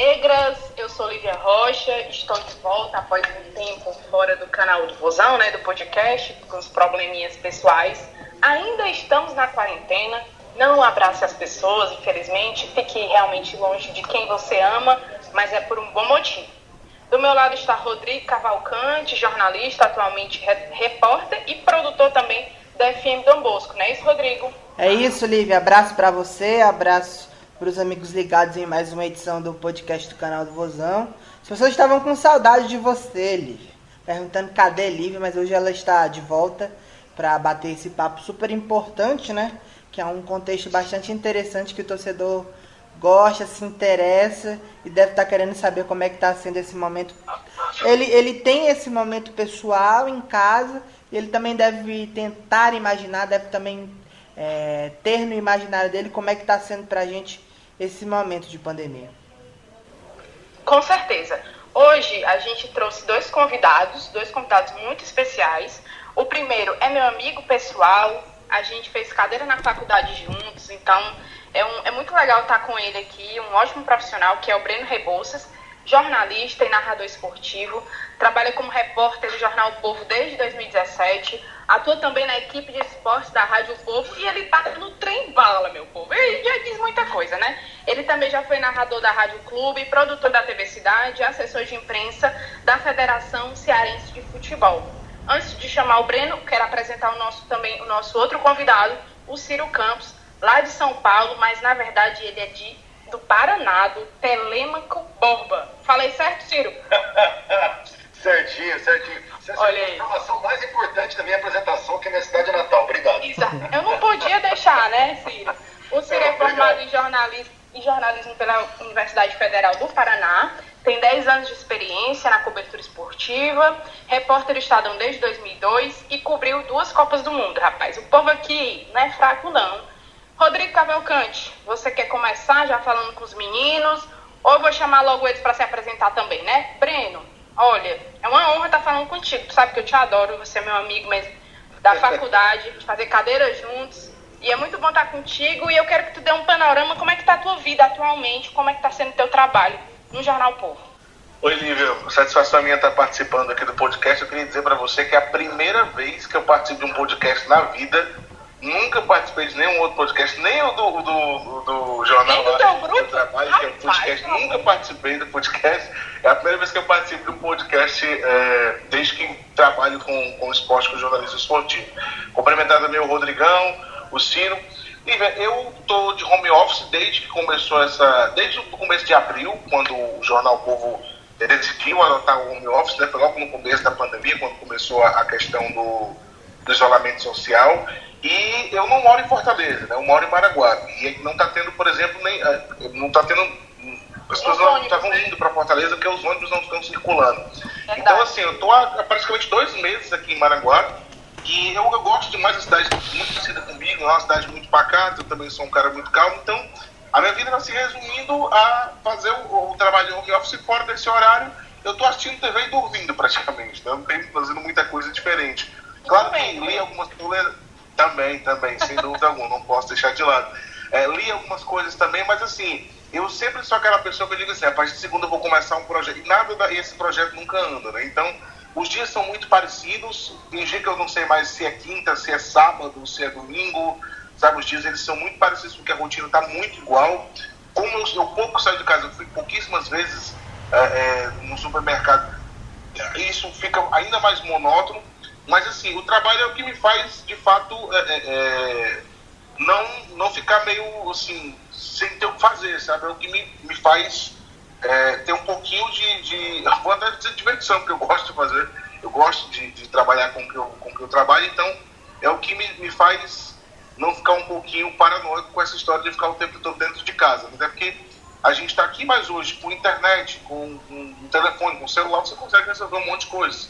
Negras, eu sou Lívia Rocha, estou de volta após um tempo fora do canal do Vozão, né, do podcast, com os probleminhas pessoais. Ainda estamos na quarentena, não abrace as pessoas, infelizmente, fique realmente longe de quem você ama, mas é por um bom motivo. Do meu lado está Rodrigo Cavalcante, jornalista, atualmente repórter e produtor também da FM Dom Bosco, não é isso, Rodrigo? É isso, Lívia. Abraço para você, abraço para os amigos ligados em mais uma edição do podcast do canal do Vozão. As pessoas estavam com saudade de você, Lívia. Perguntando cadê Lívia, mas hoje ela está de volta para bater esse papo super importante, né? Que é um contexto bastante interessante que o torcedor gosta, se interessa e deve estar tá querendo saber como é que está sendo esse momento. Ele, ele tem esse momento pessoal em casa e ele também deve tentar imaginar, deve também é, ter no imaginário dele como é que está sendo para a gente esse momento de pandemia. Com certeza. Hoje a gente trouxe dois convidados, dois convidados muito especiais. O primeiro é meu amigo pessoal, a gente fez cadeira na faculdade juntos, então é, um, é muito legal estar com ele aqui, um ótimo profissional, que é o Breno Rebouças, jornalista e narrador esportivo, trabalha como repórter do Jornal o Povo desde 2017, atua também na equipe de esportes da Rádio Povo e ele tá no trem bala, meu povo. Ele já diz muita coisa, né? Ele também já foi narrador da Rádio Clube, produtor da TV Cidade, assessor de imprensa da Federação Cearense de Futebol. Antes de chamar o Breno, quero apresentar o nosso também o nosso outro convidado, o Ciro Campos, lá de São Paulo, mas na verdade ele é de do Paraná, do Telêmaco Borba. Falei certo, Ciro? certinho, certinho. Você Olha aí. a informação mais importante da minha apresentação, que é minha cidade natal. Obrigado. Exato. Eu não podia deixar, né, Ciro? O Ciro é formado em jornalismo, em jornalismo pela Universidade Federal do Paraná, tem 10 anos de experiência na cobertura esportiva, repórter do Estadão desde 2002 e cobriu duas Copas do Mundo, rapaz. O povo aqui não é fraco, não. Rodrigo Cavalcante, você quer começar já falando com os meninos? Ou eu vou chamar logo eles para se apresentar também, né? Breno, olha, é uma honra estar falando contigo. Tu sabe que eu te adoro, você é meu amigo mesmo da faculdade, de fazer cadeira juntos. E é muito bom estar contigo e eu quero que tu dê um panorama como é que tá a tua vida atualmente, como é que tá sendo o teu trabalho no Jornal Povo. Oi, Lívia. Satisfação minha estar participando aqui do podcast. Eu queria dizer para você que é a primeira vez que eu participo de um podcast na vida Nunca participei de nenhum outro podcast, nem o do, do, do jornal do teu grupo? trabalho, que é o podcast. Rapaz, nunca participei do podcast. É a primeira vez que eu participo de um podcast é, desde que trabalho com, com esporte, com jornalismo esportivo. Cumprimentar também o Rodrigão, o Ciro. Lívia, eu estou de home office desde que começou essa. Desde o começo de abril, quando o Jornal Povo decidiu adotar o home office, né? Foi logo no começo da pandemia, quando começou a, a questão do, do isolamento social. E eu não moro em Fortaleza, né? eu moro em Maraguá. E não está tendo, por exemplo, nem. Eh, não está tendo. As pessoas não estavam indo para Fortaleza porque os ônibus não estão circulando. Verdade. Então, assim, eu estou há praticamente dois meses aqui em Maraguá. E eu, eu gosto demais da cidade, muito parecida comigo, é uma cidade muito pacata, eu também sou um cara muito calmo. Então, a minha vida está se resumindo a fazer o, o trabalho home office fora desse horário. Eu estou assistindo TV e dormindo praticamente, né? não tenho fazendo muita coisa diferente. Claro que li algumas coisas também, também, sem dúvida alguma, não posso deixar de lado. É, li algumas coisas também, mas assim, eu sempre sou aquela pessoa que eu digo assim, a partir de segunda eu vou começar um projeto, e nada desse projeto nunca anda, né? Então, os dias são muito parecidos, tem dia que eu não sei mais se é quinta, se é sábado, se é domingo, sabe, os dias eles são muito parecidos porque a rotina está muito igual. Como eu, eu, pouco saio de casa, eu fui pouquíssimas vezes é, é, no supermercado, isso fica ainda mais monótono, mas assim, o trabalho é o que me faz, de fato, é, é, é, não, não ficar meio assim, sem ter o que fazer, sabe? É o que me, me faz é, ter um pouquinho de, de. Vou até dizer diversão, que eu gosto de fazer. Eu gosto de, de trabalhar com o que eu, com que eu trabalho, então é o que me, me faz não ficar um pouquinho paranoico com essa história de ficar o tempo todo dentro de casa. Até porque a gente está aqui, mas hoje, com internet, com, com, com telefone, com celular, você consegue resolver um monte de coisas.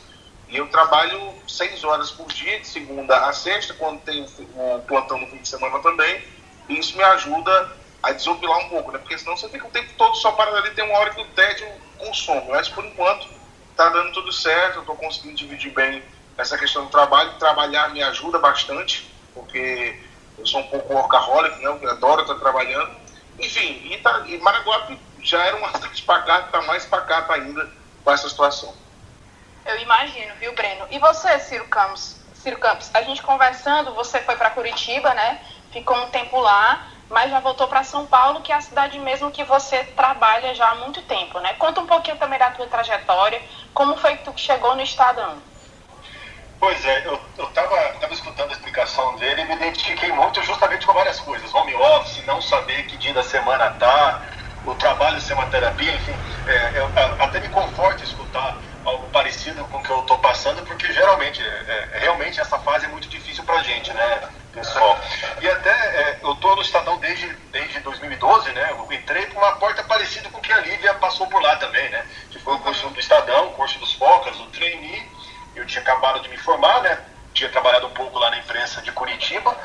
E eu trabalho seis horas por dia, de segunda a sexta, quando tem o plantão no fim de semana também. E isso me ajuda a desopilar um pouco, né? Porque senão você fica o tempo todo só parado ali, tem uma hora que o tédio consome. Mas por enquanto está dando tudo certo, eu estou conseguindo dividir bem essa questão do trabalho. Trabalhar me ajuda bastante, porque eu sou um pouco workaholic, né? Eu adoro estar trabalhando. Enfim, e, tá, e Maraguá já era uma cidade pacata, está mais pacata ainda com essa situação. Eu imagino, viu, Breno? E você, Ciro Campos? Ciro Campos, a gente conversando, você foi para Curitiba, né? Ficou um tempo lá, mas já voltou para São Paulo, que é a cidade mesmo que você trabalha já há muito tempo, né? Conta um pouquinho também da tua trajetória, como foi que tu chegou no Estadão? Pois é, eu estava escutando a explicação dele e me identifiquei muito justamente com várias coisas. Home office, não saber que dia da semana tá, o trabalho ser uma terapia, enfim, é, eu, até me conforta escutar algo parecido com o que eu estou passando, porque geralmente, é, é, realmente essa fase é muito difícil para a gente, né, pessoal? E até é, eu estou no Estadão desde, desde 2012, né? Eu entrei por uma porta parecida com que a Lívia passou por lá também, né? Que foi o curso do Estadão, o curso dos Focas, o trainee eu tinha acabado de me formar, né? Tinha trabalhado um pouco lá na imprensa de Curitiba.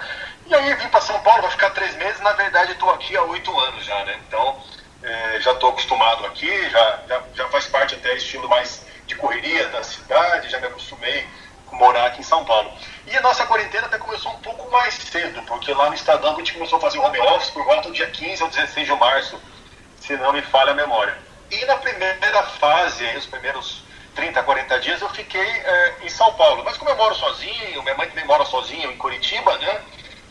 E aí vim para São Paulo, vai ficar três meses. Na verdade, estou aqui há oito anos já, né? Então, é, já estou acostumado aqui, já, já, já faz parte até estilo mais de correria da cidade, já me acostumei com morar aqui em São Paulo. E a nossa quarentena até começou um pouco mais cedo, porque lá no Estadão a gente começou a fazer home office por volta do dia 15 ou 16 de março, se não me falha a memória. E na primeira fase, aí, os primeiros 30, 40 dias, eu fiquei é, em São Paulo. Mas como eu moro sozinho, minha mãe também mora sozinha em Curitiba, né?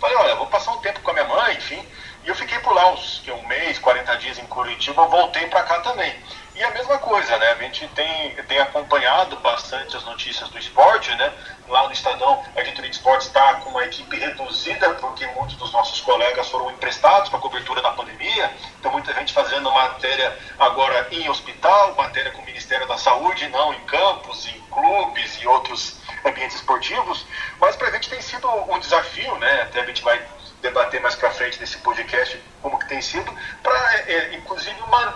Falei, olha, vou passar um tempo com a minha mãe, enfim. E eu fiquei por lá uns um mês, 40 dias em Curitiba, voltei para cá também. E a mesma coisa, né? A gente tem, tem acompanhado bastante as notícias do esporte, né? Lá no Estadão, a editoria de esportes está com uma equipe reduzida, porque muitos dos nossos colegas foram emprestados para a cobertura da pandemia. Então, muita gente fazendo matéria agora em hospital, matéria com o Ministério da Saúde, não em campos, em clubes e outros ambientes esportivos. Mas para a gente tem sido um desafio, né? Até a gente vai debater mais para frente nesse podcast como que tem sido, para é, é, inclusive manter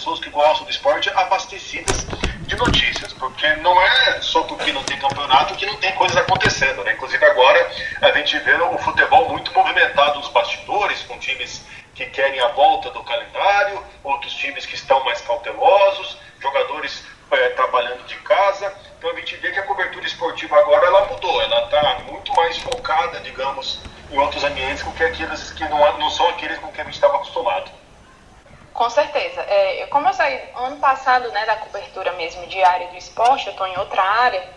pessoas que gostam do esporte abastecidas de notícias, porque não é só porque não tem campeonato que não tem coisas acontecendo, né? Inclusive agora a gente vê o futebol muito movimentado nos bastidores, com times que querem a volta do calendário, outros times que estão mais cautelosos, jogadores é, trabalhando de casa. Então a gente vê que a cobertura esportiva agora ela mudou, ela está muito mais focada, digamos, em outros ambientes com que aqueles que não, não são aqueles com que a gente estava acostumado. Com certeza. É, como eu saí ano passado né, da cobertura mesmo diária do esporte, eu estou em outra área,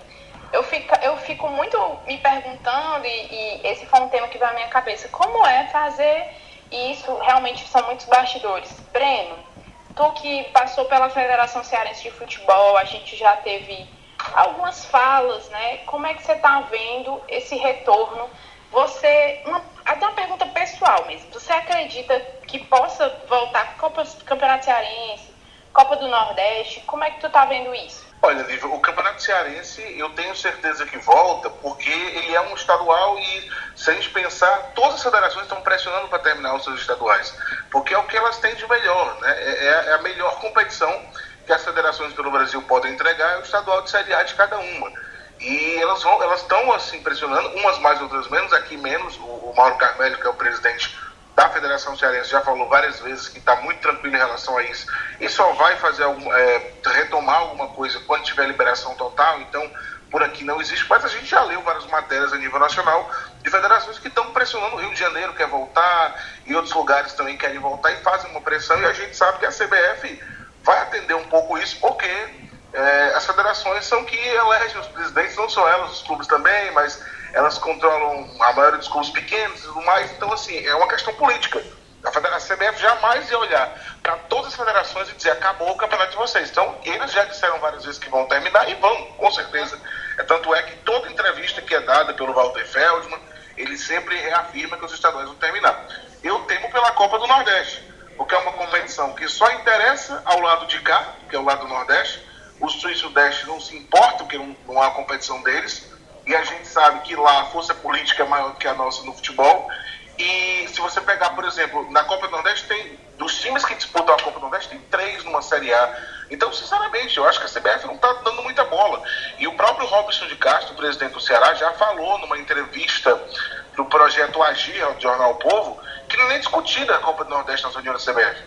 eu fico, eu fico muito me perguntando, e, e esse foi um tema que veio à minha cabeça, como é fazer isso, realmente são muitos bastidores. Breno, tu que passou pela Federação Cearense de Futebol, a gente já teve algumas falas, né? Como é que você está vendo esse retorno você, uma, até uma pergunta pessoal mesmo, você acredita que possa voltar Copa, Campeonato Cearense, do Nordeste? Como é que tu tá vendo isso? Olha, Lívia, o Campeonato Cearense eu tenho certeza que volta, porque ele é um estadual e, se a gente pensar, todas as federações estão pressionando para terminar os seus estaduais, porque é o que elas têm de melhor, né? É, é, é a melhor competição que as federações pelo Brasil podem entregar, é o estadual de Série A de cada uma. E elas vão, elas estão assim pressionando, umas mais, outras menos, aqui menos. O, o Mauro Carmelho, que é o presidente da Federação Cearense, já falou várias vezes que está muito tranquilo em relação a isso e só vai fazer algum, é, retomar alguma coisa quando tiver liberação total. Então, por aqui não existe, mas a gente já leu várias matérias a nível nacional de federações que estão pressionando. O Rio de Janeiro quer voltar, e outros lugares também querem voltar e fazem uma pressão. E a gente sabe que a CBF vai atender um pouco isso, porque é, as federações são que elegem os presidentes, não só elas, os clubes também, mas elas controlam a maioria dos clubes pequenos e tudo mais. Então, assim, é uma questão política. A, CBF jamais ia olhar para todas as federações e dizer acabou o campeonato de vocês. Então, eles já disseram várias vezes que vão terminar e vão, com certeza. É, tanto é que toda entrevista que é dada pelo Walter Feldman, ele sempre reafirma que os estaduais vão terminar. Eu temo pela Copa do Nordeste, porque é uma competição que só interessa ao lado de cá, que é o lado do Nordeste, o Sul e Sudeste não se importam, porque não, não há competição deles, e a gente sabe que lá a força política é maior do que a nossa no futebol. E se você pegar, por exemplo, na Copa do Nordeste, tem, dos times que disputam a Copa do Nordeste, tem três numa Série A. Então, sinceramente, eu acho que a CBF não está dando muita bola. E o próprio Robson de Castro, presidente do Ceará, já falou numa entrevista do projeto Agir, do Jornal Povo, que não é nem discutida a Copa do Nordeste na reuniões da CBF.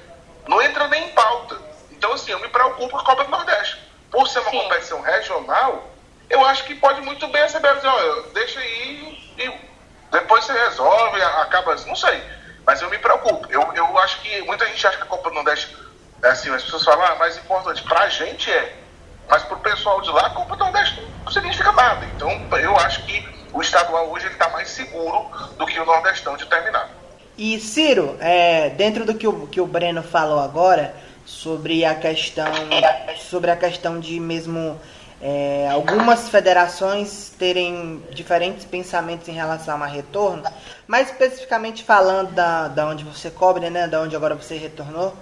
Não entra nem em pauta. Então, assim, eu me preocupo com a Copa do Nordeste por ser uma Sim. competição regional, eu acho que pode muito bem CBF dizer, deixa aí e depois você resolve, acaba, não sei. Mas eu me preocupo. Eu, eu acho que muita gente acha que a Copa do Nordeste É assim, as pessoas falam, ah, mais importante, pra gente é. Mas pro pessoal de lá, a Copa do Nordeste não significa nada. Então, eu acho que o estadual hoje está mais seguro do que o Nordestão de terminar. E Ciro, é, dentro do que o, que o Breno falou agora, sobre a questão, sobre a questão de mesmo é, algumas federações terem diferentes pensamentos em relação a retorno, mais especificamente falando da, da onde você cobre, né, da onde agora você retornou,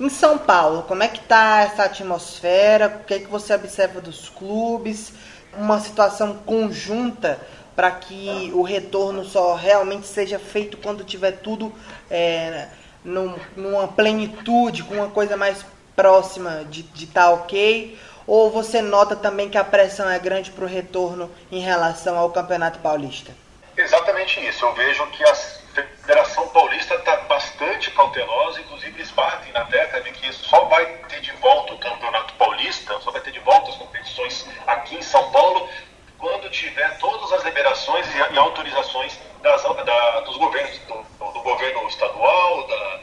em São Paulo, como é que tá essa atmosfera? O que é que você observa dos clubes? Uma situação conjunta para que o retorno só realmente seja feito quando tiver tudo é, num, numa plenitude, com uma coisa mais próxima de estar tá ok? Ou você nota também que a pressão é grande para o retorno em relação ao Campeonato Paulista? Exatamente isso. Eu vejo que a Federação Paulista está bastante cautelosa, inclusive eles batem na tecla de que só vai ter de volta o Campeonato Paulista, só vai ter de volta as competições aqui em São Paulo quando tiver todas as liberações e, autorizações das, da, dos governos, do, do, governo estadual, da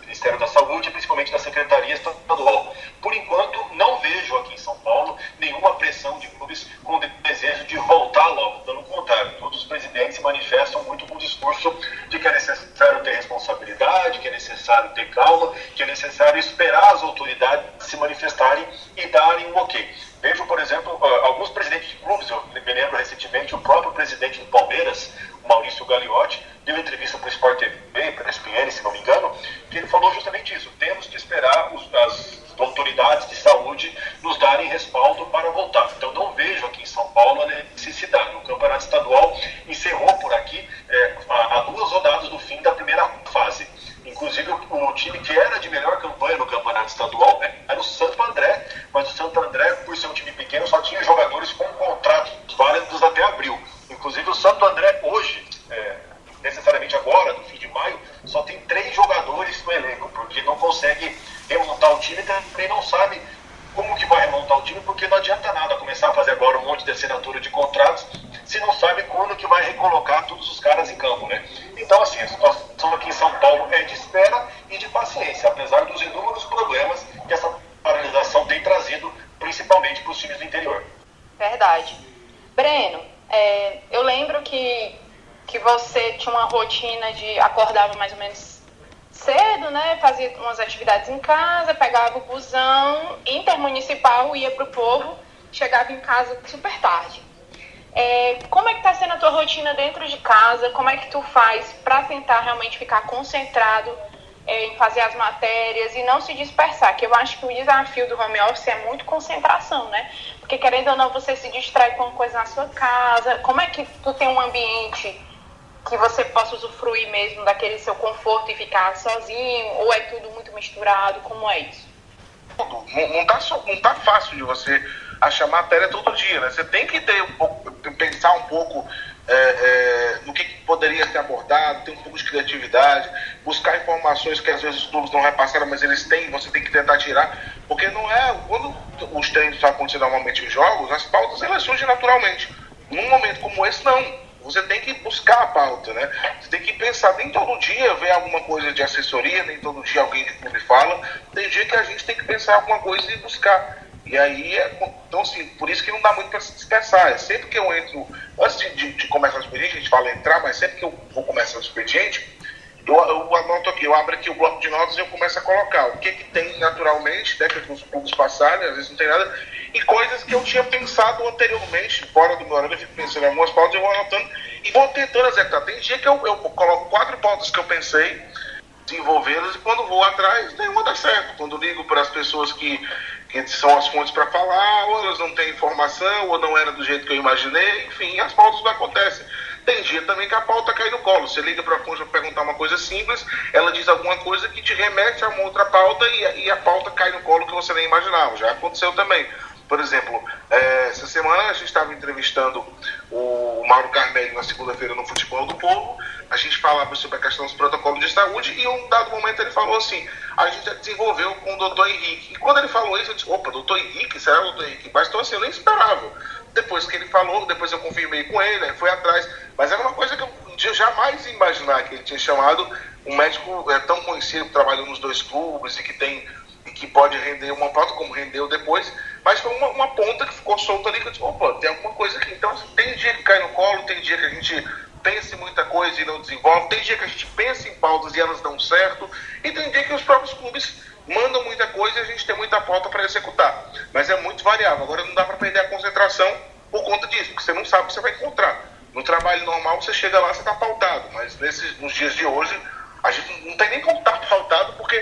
Ministério da Saúde e principalmente da Secretaria Estadual. Por enquanto, não vejo aqui em São Paulo nenhuma pressão de clubes com desejo de voltar logo. Pelo contrário, todos os presidentes se manifestam muito com o discurso de que é necessário ter responsabilidade, que é necessário ter calma, que é necessário esperar as autoridades se manifestarem e darem um ok. Vejo, por exemplo, ah, alguns presidentes de clubes, eu me lembro recentemente o próprio presidente do Palmeiras, Maurício Gagliotti, deu entrevista para o Sport TV, para a ESPN, se não me engano, que ele falou justamente isso. Temos que esperar os, as autoridades de saúde nos darem respaldo para voltar. Então não vejo aqui em São Paulo a necessidade. O campeonato estadual encerrou por aqui é, a, a duas rodadas do fim da primeira fase. Inclusive, o, o, time que era de melhor campanha no campeonato estadual é, era o Santo André, mas o Santo André, por ser um time pequeno, só tinha jogadores com contratos válidos até abril. Inclusive, o Santo André hoje, é, necessariamente agora, no fim de maio, só tem três jogadores no elenco, porque não consegue remontar o time e também não sabe como que vai remontar o time, porque não adianta nada começar a fazer agora um monte de assinatura de contratos se não sabe quando que vai recolocar todos os caras em campo, né? Então, assim, a situação aqui em São Paulo é de espera e de paciência, apesar dos inúmeros problemas que essa paralisação tem trazido, principalmente para os times do interior. Verdade. Breno, é, eu lembro que, que você tinha uma rotina de acordava mais ou menos cedo, né? Fazia umas atividades em casa, pegava o busão intermunicipal, ia para o povo, chegava em casa super tarde. É, como é que está sendo a tua rotina dentro de casa? Como é que tu faz para tentar realmente ficar concentrado é, em fazer as matérias e não se dispersar? Que eu acho que o desafio do home office é muito concentração, né? Porque querendo ou não, você se distrai com coisa na sua casa. Como é que tu tem um ambiente que você possa usufruir mesmo daquele seu conforto e ficar sozinho? Ou é tudo muito misturado? Como é isso? Não, não, tá, não tá fácil de você achar matéria todo dia, né? Você tem que ter um pouco, pensar um pouco é, é, no que, que, poderia ser abordado, ter um pouco de criatividade, buscar informações que às vezes os clubes não repassaram, mas eles têm, você tem que tentar tirar, porque não é, quando os treinos acontecem normalmente em jogos, as pautas elas surgem naturalmente. Num momento como esse, não você tem que buscar a pauta, né? Você tem que pensar, nem todo dia vem alguma coisa de assessoria, nem todo dia alguém de clube fala. Tem dia que a gente tem que pensar alguma coisa e buscar. E aí, é, então assim, por isso que não dá muito para se dispersar. É sempre que eu entro, antes de, de, de, começar o expediente, a gente fala entrar, mas sempre que eu vou começar o expediente, eu, eu anoto aqui, eu abro aqui o bloco de notas e eu começo a colocar o que, que tem naturalmente, né, que os clubes passarem, às vezes não tem nada, e coisas que eu tinha pensado anteriormente, fora do meu horário, eu fico pensando em algumas pautas, eu vou anotando e vou tentando acertar. Tem dia que eu, eu coloco quatro pautas que eu pensei, desenvolvê-las, e quando vou atrás, nenhuma dá certo. Quando ligo para as pessoas que, que são as fontes para falar, ou elas não têm informação, ou não era do jeito que eu imaginei, enfim, as pautas não acontecem. Tem dia também que a pauta cai no colo. Você liga para a fonte para perguntar uma coisa simples, ela diz alguma coisa que te remete a uma outra pauta e, e a pauta cai no colo que você nem imaginava. Já aconteceu também. Por exemplo, é, essa semana a gente estava entrevistando o Mauro Carmelho na segunda-feira no Futebol do Povo. A gente falava sobre a questão dos protocolos de saúde e em um dado momento ele falou assim: a gente desenvolveu com o doutor Henrique. E quando ele falou isso, eu disse: opa, doutor Henrique? Será o doutor Henrique? Mas então assim, eu nem esperava. Depois que ele falou, depois eu confirmei com ele, foi atrás. Mas era uma coisa que eu jamais ia imaginar que ele tinha chamado um médico é, tão conhecido que trabalhou nos dois clubes e que tem que pode render uma pauta, como rendeu depois, mas foi uma, uma ponta que ficou solta ali que eu disse, opa, tem alguma coisa aqui. Então, assim, tem dia que cai no colo, tem dia que a gente pensa em muita coisa e não desenvolve, tem dia que a gente pensa em pautas e elas dão certo, e tem dia que os próprios clubes mandam muita coisa e a gente tem muita pauta para executar. Mas é muito variável. Agora não dá para perder a concentração por conta disso, porque você não sabe o que você vai encontrar. No trabalho normal, você chega lá, você está pautado, mas nesses, nos dias de hoje, a gente não tem nem como estar tá pautado, porque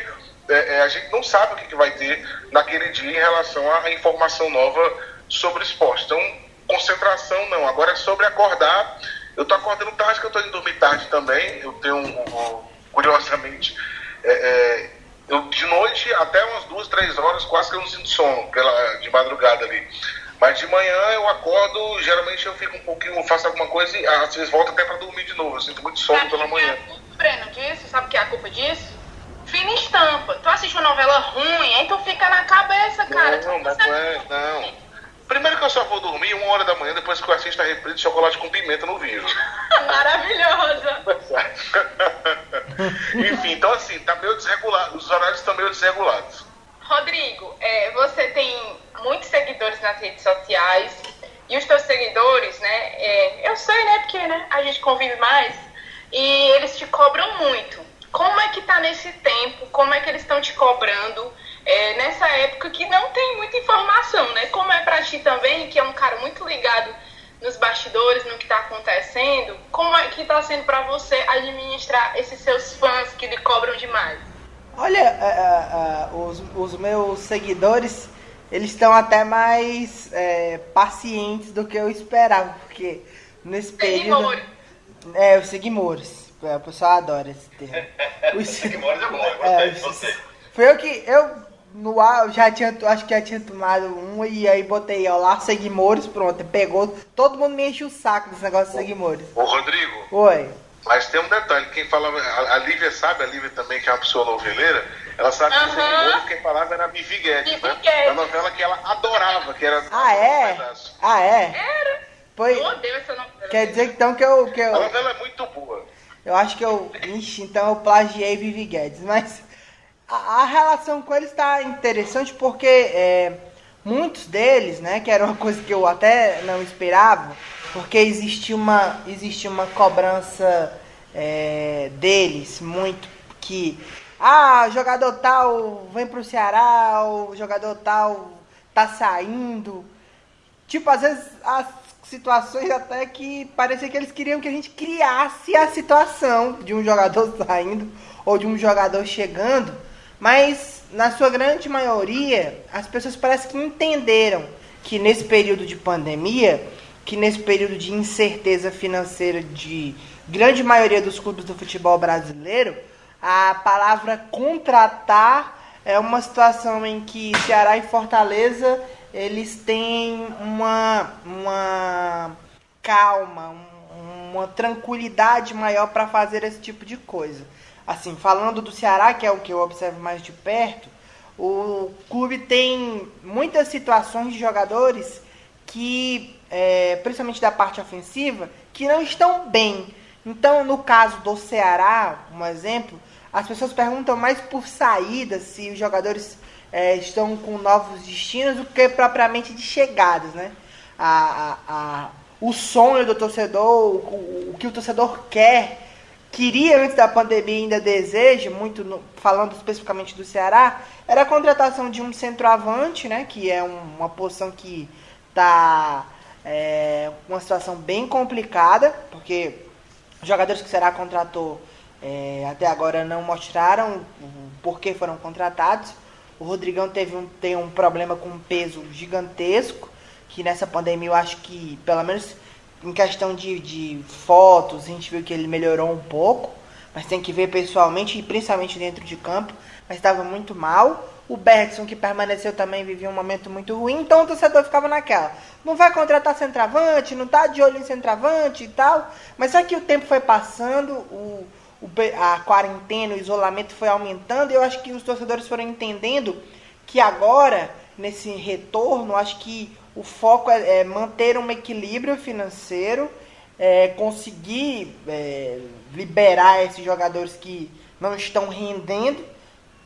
é, é, a gente não sabe o que, que vai ter naquele dia em relação à informação nova sobre o esporte. Então, concentração não. Agora é sobre acordar. Eu estou acordando tarde, que eu estou indo dormir tarde também. Eu tenho, curiosamente, é, é, eu, de noite até umas duas, três horas, quase que eu não sinto sono pela, de madrugada ali. Mas de manhã eu acordo, geralmente eu fico um pouquinho, faço alguma coisa e às vezes volto até para dormir de novo. Eu sinto muito sono pela manhã. É Breno, disso, sabe o que é a culpa disso? Fina estampa. Tu assiste uma novela ruim, aí tu fica na cabeça, cara. Não, não, não é, não. Primeiro que eu só vou dormir uma hora da manhã depois que eu assisto a reprise de chocolate com pimenta no vinho. Maravilhosa! Enfim, então assim, tá meio desregulado, os horários estão meio desregulados. Rodrigo, é, você tem muitos seguidores nas redes sociais e os teus seguidores, né? É, eu sei, né? Porque né, a gente convive mais e eles te cobram muito. Como é que tá nesse tempo? Como é que eles estão te cobrando é, nessa época que não tem muita informação, né? Como é para ti também, que é um cara muito ligado nos bastidores, no que está acontecendo, como é que está sendo para você administrar esses seus fãs que lhe cobram demais? Olha, uh, uh, uh, os, os, meus seguidores, eles estão até mais é, pacientes do que eu esperava, porque nesse período... Seguimores. É, os seguimores. O pessoal adora esse termo. Os seguimores é bom, eu gostei é, de você. Foi eu que... Eu, no ar, eu já tinha, acho que já tinha tomado um e aí botei ó, lá Seguimores, pronto, pegou. Todo mundo me enche o saco desse negócio de Seguimores. Ô, Rodrigo. Oi. Mas tem um detalhe, quem falava, a, a Lívia sabe, a Lívia também, que é uma pessoa noveleira, ela sabe que uhum. quem falava era a Vivi Guedes, né? Da novela que ela adorava, que era. Ah, é? Ah, é? Era. Foi... Eu odeio essa novela. Quer dizer então que eu, que eu. A novela é muito boa. Eu acho que eu. Ixi, então eu plagiei Vivi Guedes, mas a, relação com eles está interessante porque é, muitos deles, né, que era uma coisa que eu até não esperava, porque existia uma, existia uma cobrança é, deles muito que ah, jogador tal vem pro Ceará, o jogador tal tá saindo. Tipo, às vezes as situações até que parecia que eles queriam que a gente criasse a situação de um jogador saindo ou de um jogador chegando, mas na sua grande maioria as pessoas parecem que entenderam que nesse período de pandemia que nesse período de incerteza financeira de grande maioria dos clubes do futebol brasileiro, a palavra contratar é uma situação em que Ceará e Fortaleza eles têm uma, uma calma, uma tranquilidade maior para fazer esse tipo de coisa. Assim, falando do Ceará, que é o que eu observo mais de perto, o clube tem muitas situações de jogadores que é, principalmente da parte ofensiva, que não estão bem. Então, no caso do Ceará, um exemplo, as pessoas perguntam mais por saídas, se os jogadores é, estão com novos destinos, do que propriamente de chegadas, né? A, a, a, o sonho do torcedor, o, o, que o torcedor quer, queria antes da pandemia ainda deseja, muito no, falando especificamente do Ceará, era a contratação de um centroavante, né? Que é um, uma posição que está é uma situação bem complicada, porque os jogadores que será contratou é, até agora não mostraram por que foram contratados. O Rodrigão teve um, tem um problema com um peso gigantesco, que nessa pandemia eu acho que, pelo menos em questão de, de fotos, a gente viu que ele melhorou um pouco, mas tem que ver pessoalmente e principalmente dentro de campo, mas estava muito mal. O Bergson, que permaneceu também, vivia um momento muito ruim, então o torcedor ficava naquela. Não vai contratar centroavante, não tá de olho em centroavante e tal. Mas só que o tempo foi passando, o, o, a quarentena, o isolamento foi aumentando, e eu acho que os torcedores foram entendendo que agora, nesse retorno, acho que o foco é, é manter um equilíbrio financeiro, é, conseguir é, liberar esses jogadores que não estão rendendo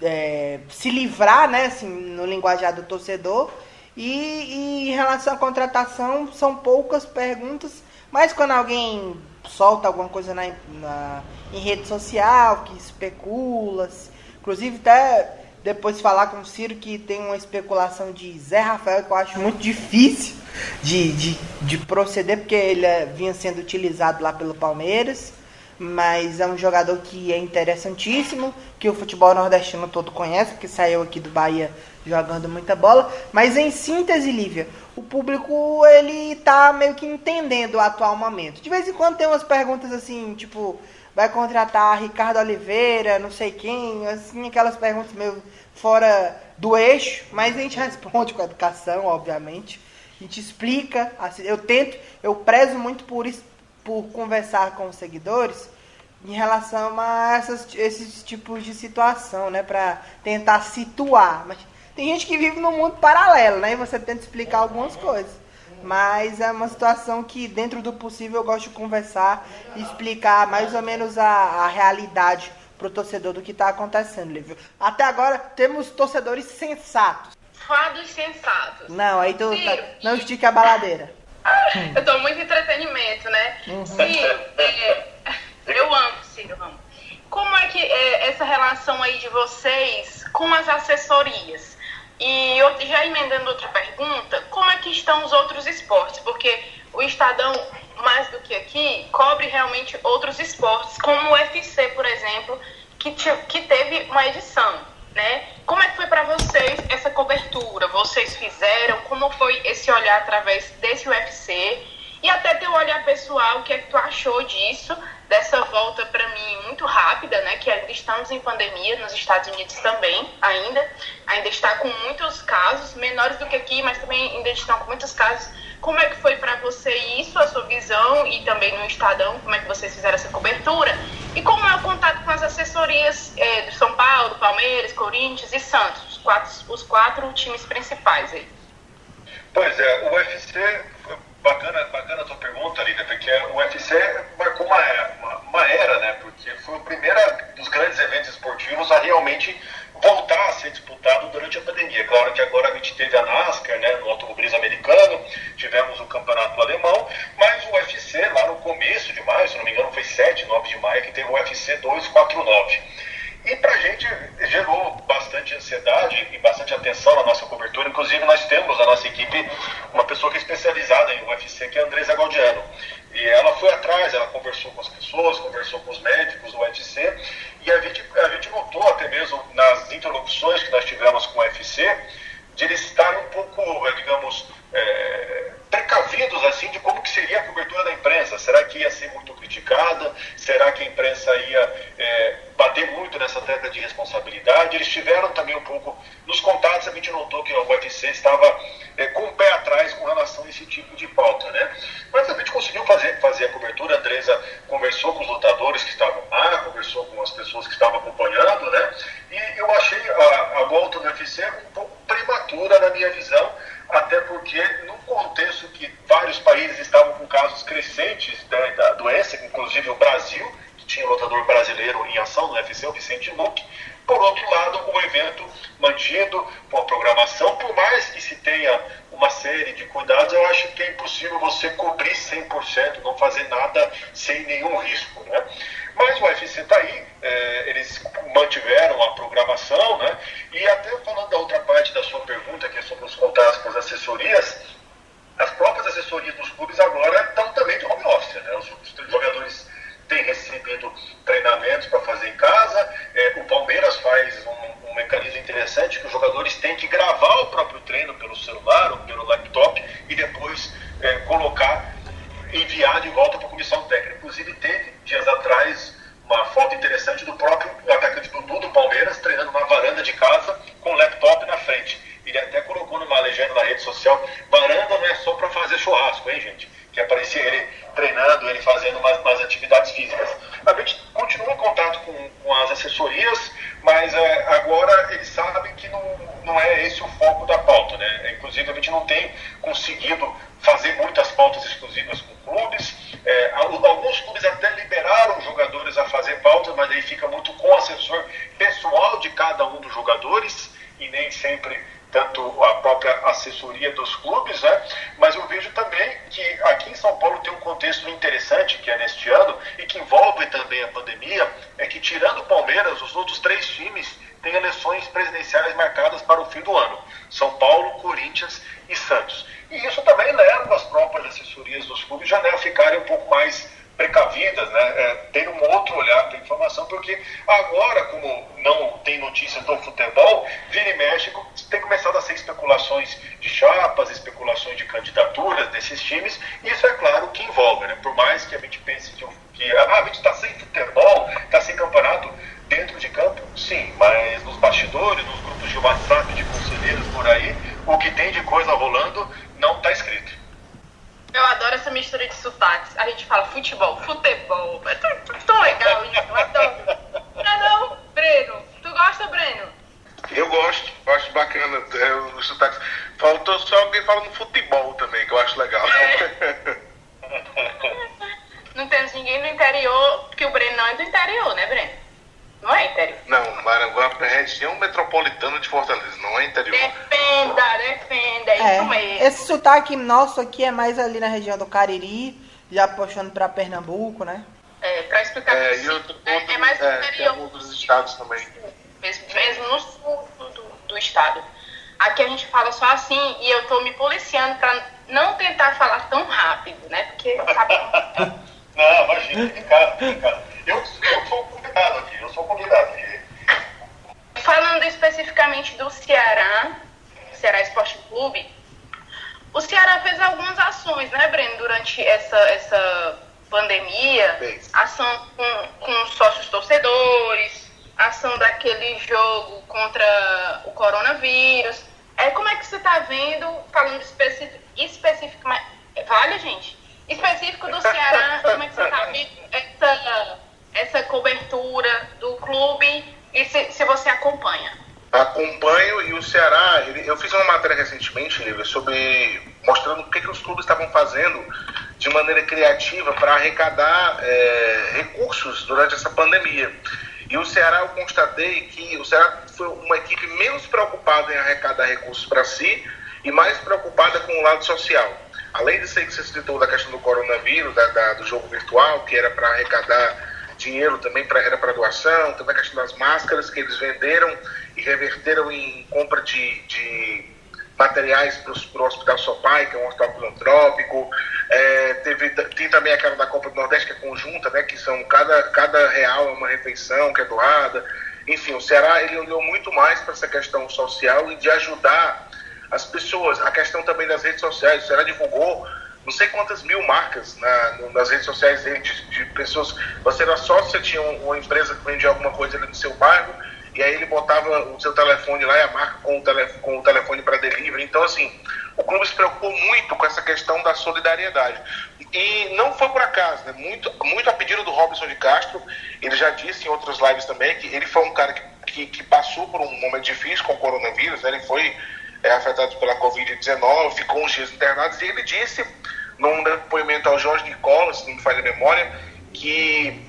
é, se livrar, né, assim, no linguajar do torcedor. E, e, em relação à contratação, são poucas perguntas, mas quando alguém solta alguma coisa na, na em rede social, que especula, inclusive até depois falar com o Ciro que tem uma especulação de Zé Rafael que eu acho muito difícil de, de, de proceder, porque ele é, vinha sendo utilizado lá pelo Palmeiras mas é um jogador que é interessantíssimo, que o futebol nordestino todo conhece, porque saiu aqui do Bahia jogando muita bola. Mas em síntese, Lívia, o público ele tá meio que entendendo o atual momento. De vez em quando tem umas perguntas assim, tipo, vai contratar Ricardo Oliveira, não sei quem, assim, aquelas perguntas meio fora do eixo, mas a gente responde com educação, obviamente. A gente explica, assim, eu tento, eu prezo muito por isso, por conversar com os seguidores em relação a essas, esses tipos de situação, né? Para tentar situar. Mas tem gente que vive num mundo paralelo, né? E você tenta explicar algumas coisas. Mas é uma situação que, dentro do possível, eu gosto de conversar e explicar mais ou menos a, a realidade pro torcedor do que está acontecendo, Lívio. Até agora, temos torcedores sensatos. Fados sensatos. Não, aí tu tá, não estique a baladeira. eu dou muito entretenimento, né? Uhum. Ciro, é, eu amo, Ciro, amo. Como é que é essa relação aí de vocês com as assessorias? E já emendando outra pergunta, como é que estão os outros esportes? Porque o Estadão, mais do que aqui, cobre realmente outros esportes, como o UFC, por exemplo, que, que teve uma edição né? Como é que foi para vocês essa cobertura? Vocês fizeram? Como foi esse olhar através desse UFC? E até teu olhar pessoal, o que é que tu achou disso, dessa volta para mim muito rápida, né? Que ainda estamos em pandemia, nos Estados Unidos também, ainda. Ainda está com muitos casos, menores do que aqui, mas também ainda estão com muitos casos como é que foi para você isso, a sua visão e também no Estadão, como é que vocês fizeram essa cobertura? E como é o contato com as assessorias é, do São Paulo, Palmeiras, Corinthians e Santos, os quatro, os quatro times principais aí? Pois é, o UFC, bacana, bacana a tua pergunta, Lívia, porque o UFC marcou uma, uma, uma era, né? Porque foi o primeiro dos grandes eventos esportivos a realmente voltar a ser disputado durante a pandemia. Claro que agora a gente teve a NASCAR, né, no automobilismo americano, tivemos o campeonato alemão, mas o UFC, lá no começo de maio, se não me engano, foi 7, 9 de maio, que teve o UFC 249. E para a gente gerou bastante ansiedade e bastante atenção na nossa cobertura. Inclusive, nós temos na nossa equipe uma pessoa que é especializada em UFC, que é a Andresa Gaudiano. E ela foi atrás, ela conversou com as pessoas, conversou com os médicos do UFC, e a gente, a gente notou até mesmo nas interlocuções que nós tivemos com o UFC, de eles estarem um pouco, eh, digamos, é, precavidos assim de como que seria a cobertura da imprensa. Será que ia ser muito criticada? Será que a imprensa ia é, bater muito nessa tecla de responsabilidade? Eles tiveram também um pouco nos contatos, a gente notou que o UFC estava é, com o pé atrás com relação a esse tipo de pauta, né? Mas a gente conseguiu fazer, fazer a cobertura. A Andresa conversou com os lutadores que estavam lá, conversou com as pessoas que estavam acompanhando, né? E eu achei a, a volta do UFC um pouco prematura na minha visão até porque no contexto que vários países estavam com casos crescentes da, da doença, inclusive o Brasil, que tinha um lutador brasileiro em ação no UFC, o Vicente Luque, por outro lado, o evento mantido com a programação, por mais que se tenha uma série de cuidados, eu acho que é impossível você cobrir 100%, não fazer nada sem nenhum risco. Né? Mas o UFC está aí, é, eles mantiveram a programação, né? E até falando da outra parte da pergunta, que é sobre os contatos com as assessorias, as próprias assessorias dos clubes agora região metropolitana de Fortaleza, não é interior. Defenda, defenda, é, é isso mesmo. Esse sotaque nosso aqui é mais ali na região do Cariri, já puxando para Pernambuco, né? É, para explicar é, e outro, é, outro, é mais é, interior. Tem outros estados também. Mesmo, mesmo no sul do, do estado. Aqui a gente fala só assim e eu tô me policiando para não tentar falar tão rápido, né? Porque sabe. não, imagina, vem cá, vem cá. Eu, eu sou convidado aqui, eu sou convidado aqui. Falando especificamente do Ceará, Ceará Esporte Clube, o Ceará fez algumas ações, né, Breno, durante essa, essa pandemia, ação com, com sócios torcedores, ação daquele jogo contra o coronavírus. É, como é que você está vendo, falando especificamente, especificamente, vale, gente, específico do Ceará, como é que você está vendo essa essa cobertura do clube e se, se você acompanha? Acompanho e o Ceará, ele, eu fiz uma matéria recentemente, Lívia, sobre mostrando o que, que os clubes estavam fazendo de maneira criativa para arrecadar é, recursos durante essa pandemia. E o Ceará, eu constatei que o Ceará foi uma equipe menos preocupada em arrecadar recursos para si e mais preocupada com o lado social. Além de ser que você citou da questão do coronavírus, da, da, do jogo virtual, que era para arrecadar dinheiro também pra, era para doação, também a questão das máscaras que eles venderam e reverteram em compra de, de materiais para o Hospital Sopai, que é um hospital filantrópico. É, teve, tem também aquela da Copa do Nordeste, que é conjunta, né, que são cada, cada real é uma refeição que é doada. Enfim, o Ceará ele olhou muito mais para essa questão social e de ajudar as pessoas. A questão também das redes sociais. O Ceará divulgou não sei quantas mil marcas na, nas redes sociais de, de, pessoas. Você era sócio, você tinha uma empresa que vendia alguma coisa ali no seu bairro, e aí ele botava o seu telefone lá e a marca com o, tele, com o telefone para delivery. Então, assim, o clube se preocupou muito com essa questão da solidariedade. E não foi por acaso, né? muito, muito a pedido do Robson de Castro, ele já disse em outras lives também que ele foi um cara que, que, que passou por um momento difícil com o coronavírus, né? ele foi é, afetado pela Covid-19, ficou uns dias internado, e ele disse num depoimento ao Jorge Nicolas, se não me falha a memória, que,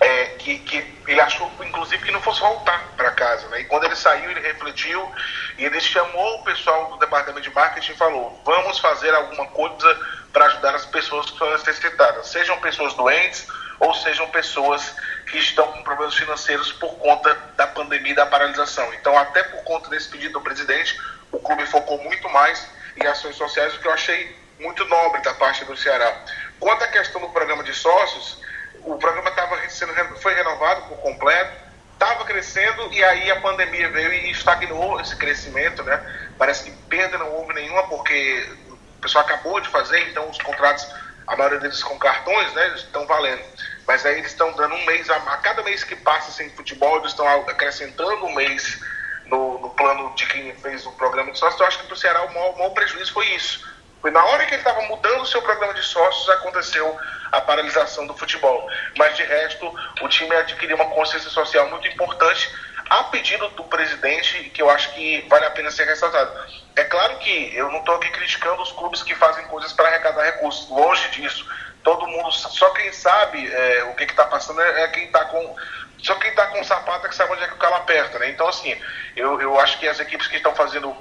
é, que, que, ele achou, inclusive, que não fosse voltar para casa. Né? E quando ele saiu, ele refletiu e ele chamou o pessoal do departamento de marketing e falou: vamos fazer alguma coisa para ajudar as pessoas que estão necessitadas, sejam pessoas doentes ou sejam pessoas que estão com problemas financeiros por conta da pandemia e da paralisação. Então, até por conta desse pedido do presidente, o clube focou muito mais em ações sociais, o que eu achei muito nobre da parte do Ceará. Quanto à questão do programa de sócios, o programa tava sendo, foi renovado por completo, estava crescendo e aí a pandemia veio e estagnou esse crescimento, né? Parece que perda não houve nenhuma porque o pessoal acabou de fazer, então os contratos, a maioria deles com cartões, né? Estão valendo. Mas aí eles estão dando um mês, a, a, cada mês que passa sem futebol, eles estão acrescentando um mês no, no, plano de quem fez o programa de sócios. Eu acho que para o Ceará o maior, o maior prejuízo foi isso foi na hora que ele estava mudando o seu programa de sócios aconteceu a paralisação do futebol. Mas de resto, o time adquiriu uma consciência social muito importante a pedido do presidente, que eu acho que vale a pena ser ressaltado. É claro que eu não estou aqui criticando os clubes que fazem coisas para arrecadar recursos, longe disso. todo mundo, só quem sabe é, o que está passando é, é quem está com. Só quem está com o sapato é que sabe onde é que o calo aperta, né? Então, assim, eu, eu acho que as equipes que estão fazendo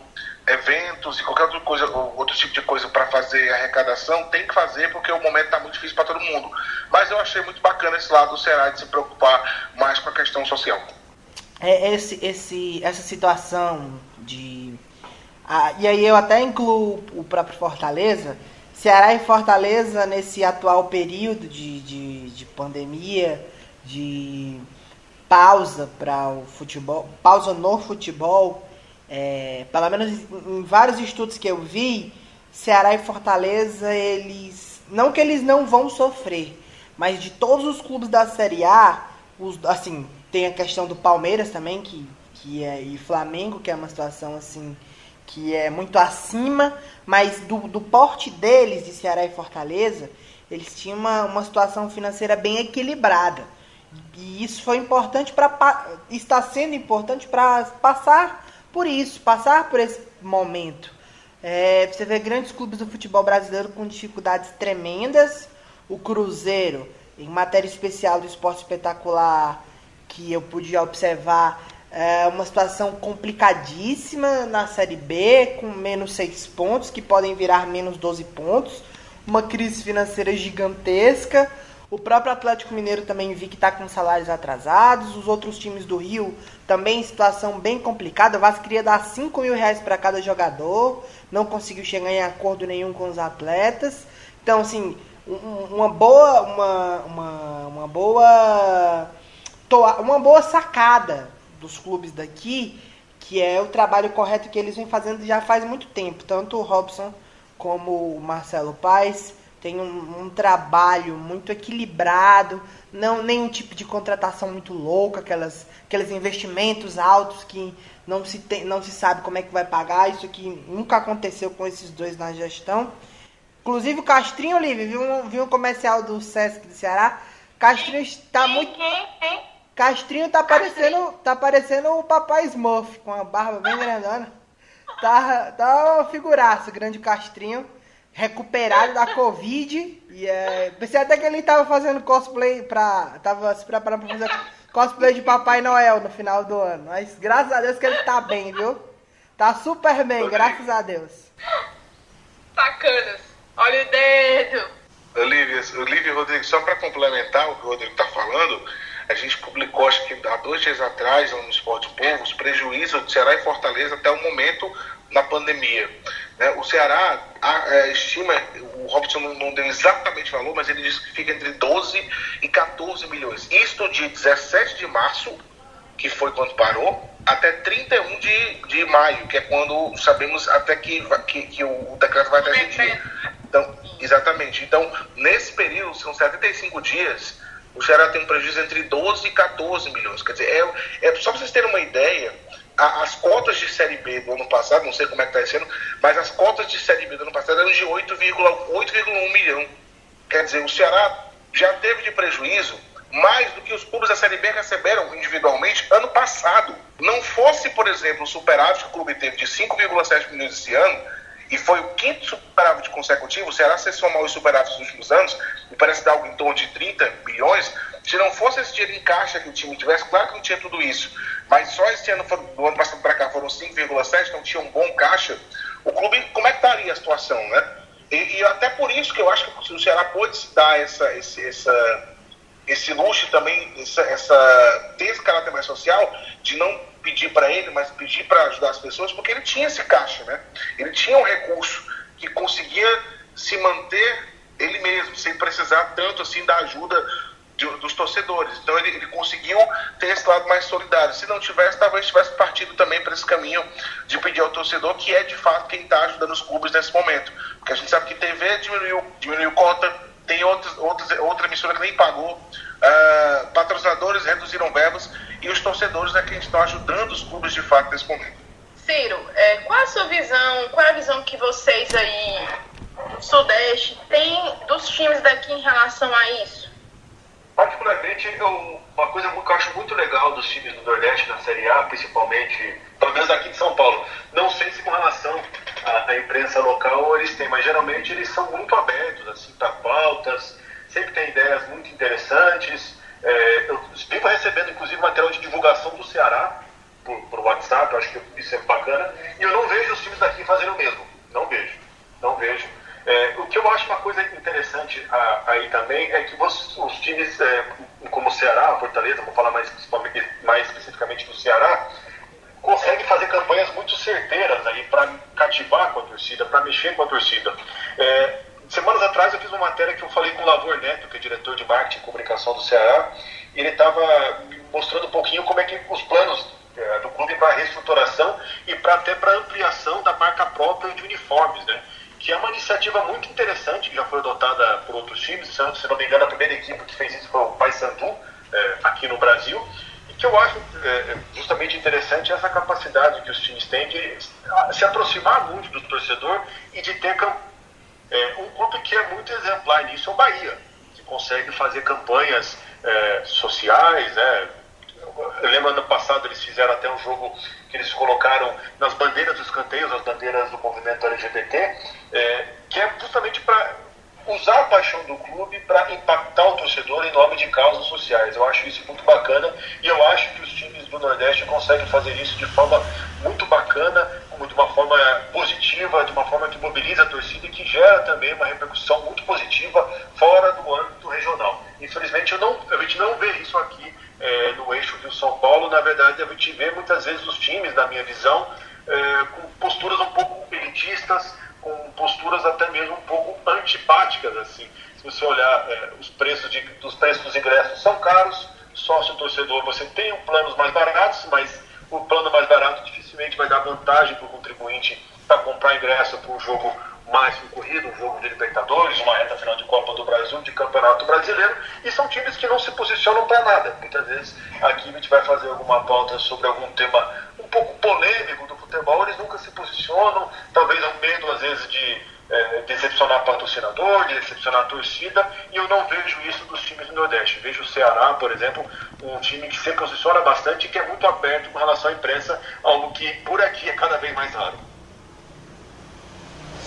eventos e qualquer outra coisa, outro tipo de coisa para fazer arrecadação, tem que fazer porque o momento está muito difícil para todo mundo. Mas eu achei muito bacana esse lado do Ceará de se preocupar mais com a questão social. É esse, esse, essa situação de. Ah, e aí eu até incluo o próprio Fortaleza. Ceará e Fortaleza, nesse atual período de, de, de pandemia, de pausa para o futebol, pausa no futebol, é, pelo menos em vários estudos que eu vi, Ceará e Fortaleza, eles. Não que eles não vão sofrer, mas de todos os clubes da Série A, os, assim, tem a questão do Palmeiras também, que, que é, e Flamengo, que é uma situação assim que é muito acima, mas do, do porte deles, de Ceará e Fortaleza, eles tinham uma, uma situação financeira bem equilibrada. E isso foi importante para. está sendo importante para passar por isso, passar por esse momento. É, você vê grandes clubes do futebol brasileiro com dificuldades tremendas. O Cruzeiro, em matéria especial do esporte espetacular, que eu pude observar, é uma situação complicadíssima na Série B, com menos 6 pontos, que podem virar menos 12 pontos. Uma crise financeira gigantesca o próprio Atlético Mineiro também vi que está com salários atrasados. Os outros times do Rio também em situação bem complicada. O Vasco queria dar 5 mil reais para cada jogador. Não conseguiu chegar em acordo nenhum com os atletas. Então, assim, uma boa. Uma, uma, uma boa. Uma boa sacada dos clubes daqui, que é o trabalho correto que eles vêm fazendo já faz muito tempo. Tanto o Robson como o Marcelo Paes tem um, um, trabalho muito equilibrado, não nenhum tipo de contratação muito louca, aquelas, aqueles investimentos altos que não se, tem, não se sabe como é que vai pagar, isso que nunca aconteceu com esses dois na gestão. Inclusive o Castrinho, Olivia, viu viu um comercial do Sesc do Ceará? Castrinho está muito. Castrinho tá parecendo, tá parecendo o papai Smurf, com a barba bem grandona. Tá, tá um figuraço, grande Castrinho recuperado da Covid. E é, pensei até que ele tava fazendo cosplay pra. Tava se preparando pra fazer cosplay de Papai Noel no final do ano. Mas graças a Deus que ele tá bem, viu? Tá super bem, graças a Deus. Bacanas. Olha o dedo. Olivia, Olivia Rodrigo, só para complementar o que o Rodrigo está falando, a gente publicou, acho que há dois dias atrás, no Esporte Povo, os prejuízos de Ceará e Fortaleza até o momento na pandemia. Né? O Ceará a, a, é, estima, o Robson não, deu exatamente valor, mas ele diz que fica entre 12 e 14 milhões. Isto de 17 de março, que foi quando parou, até 31 de, de maio, que é quando sabemos até que, que, que o decreto vai até esse dia. Então, exatamente. Então, nesse período, são 75 dias, o Ceará tem um prejuízo entre 12 e 14 milhões. Quer dizer, é, é só para vocês terem uma ideia, as cotas de Série B do ano passado, não sei como é que está esse ano, mas as cotas de Série B do ano passado eram de 8,1 milhão. Quer dizer, o Ceará já teve de prejuízo mais do que os clubes da Série B receberam individualmente ano passado. Não fosse, por exemplo, o superávit que o clube teve de 5,7 milhões esse ano, e foi o quinto superávit consecutivo, o Ceará se somar os superávites dos últimos anos, e parece dar algo em torno de 30 bilhões, se não fosse esse dinheiro em caixa que o time tivesse, claro que não tinha tudo isso, mas só esse ano, do ano passado para cá, foram 5,7, então tinha um bom caixa, o clube, como é que estaria a situação, né? E, e até por isso que eu acho que o Ceará pode se dar essa, esse, essa, esse luxo também, essa, essa, ter esse caráter mais social, de não pedir para ele, mas pedir para ajudar as pessoas, porque ele tinha esse caixa, né? Ele tinha um recurso que conseguia se manter ele mesmo, sem precisar tanto assim da ajuda de, dos torcedores. Então ele, ele, conseguiu ter esse lado mais solidário. Se não tivesse, talvez tivesse partido também para esse caminho de pedir ao torcedor, que é de fato quem está ajudando os clubes nesse momento. Porque a gente sabe que TV diminuiu, diminuiu cota, tem outros, outros, outra emissora que nem pagou, uh, patrocinadores reduziram verbas e os torcedores é quem estão ajudando os clubes de fato nesse momento. Ciro, é, qual a sua visão, qual a visão que vocês aí Sudeste têm dos times daqui em relação a isso? Particularmente, eu, uma coisa que eu acho muito legal dos times do Nordeste na Série A, principalmente, pelo menos aqui de São Paulo, não sei se com relação à, à imprensa local eles têm, mas geralmente eles são muito abertos assim, para pautas, sempre tem ideias muito interessantes. É, eu vivo recebendo, inclusive, material de divulgação do Ceará por, por WhatsApp, acho que isso é bacana. E eu não vejo os times daqui fazendo o mesmo. Não vejo. Não vejo. É, o que eu acho uma coisa interessante aí também é que os, os times, é, como o Ceará, Fortaleza, vou falar mais, mais especificamente do Ceará, conseguem fazer campanhas muito certeiras aí para cativar com a torcida, para mexer com a torcida. É, semanas atrás eu fiz uma matéria que eu falei com o Lavor Neto, que é diretor de marketing e comunicação do Ceará, e ele estava mostrando um pouquinho como é que os planos é, do clube para reestruturação e para até para ampliação da marca própria de uniformes, né? Que é uma iniciativa muito interessante, que já foi adotada por outros times. Se não me engano, a primeira equipe que fez isso foi o Paysandu, é, aqui no Brasil. E que eu acho é, justamente interessante essa capacidade que os times têm de se aproximar muito do torcedor e de ter é, um clube que é muito exemplar nisso é o Bahia, que consegue fazer campanhas sociais, né? Eu lembro ano passado eles fizeram até um jogo que eles colocaram nas bandeiras dos canteiros, as bandeiras do movimento LGBT, é, que é justamente para usar a paixão do clube para impactar o torcedor em nome de causas sociais. Eu acho isso muito bacana e eu acho que os times do Nordeste conseguem fazer isso de forma muito bacana, de uma forma positiva, de uma forma que mobiliza a torcida e que gera também uma repercussão muito positiva fora do âmbito regional. Infelizmente, eu não, a gente não vê isso aqui é, no eixo Rio-São Paulo. Na verdade, a gente vê muitas vezes os times, na minha visão, é, com posturas um pouco elitistas, com posturas até mesmo um pouco antipáticas. Assim. Se você olhar é, os preços de, os preços dos ingressos são caros, sócio torcedor você tem planos mais baratos, mas o plano mais barato dificilmente vai dar vantagem para o contribuinte para comprar ingresso para um jogo mais concorrido, um jogo de Libertadores, uma reta final de Copa do Brasil, de Campeonato Brasileiro, e são times que não se posicionam para nada. Muitas vezes aqui a gente vai fazer alguma pauta sobre algum tema um pouco polêmico do futebol, eles nunca se posicionam, talvez ao medo às vezes de é, decepcionar patrocinador, de decepcionar a torcida, e eu não vejo isso dos times do Nordeste. Vejo o Ceará, por exemplo, um time que se posiciona bastante e que é muito aberto com relação à imprensa, algo que por aqui é cada vez mais raro.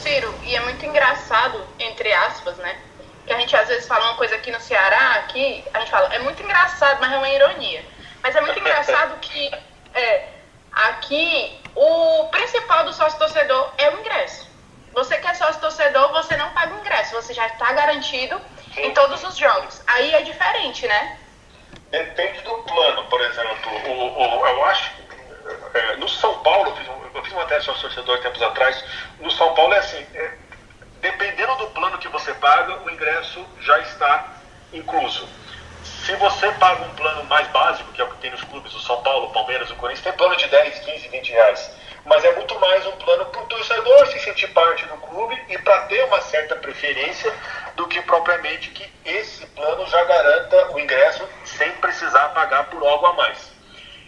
Ciro, e é muito engraçado, entre aspas, né? Que a gente às vezes fala uma coisa aqui no Ceará, aqui, a gente fala, é muito engraçado, mas é uma ironia. Mas é muito engraçado que é, aqui o principal do sócio torcedor é o ingresso. Você que é sócio torcedor, você não paga o ingresso, você já está garantido em todos os jogos. Aí é diferente, né? Depende do plano, por exemplo. O, o eu acho é, no São Paulo, um, eu fiz uma teste ao torcedor tempos atrás. No São Paulo é assim: é, dependendo do plano que você paga, o ingresso já está incluso. Se você paga um plano mais básico, que é o que tem nos clubes, o São Paulo, o Palmeiras, o Corinthians, tem plano de 10, 15, 20 reais. Mas é muito mais um plano para o torcedor se sentir parte do clube e para ter uma certa preferência do que propriamente que esse plano já garanta o ingresso sem precisar pagar por algo a mais.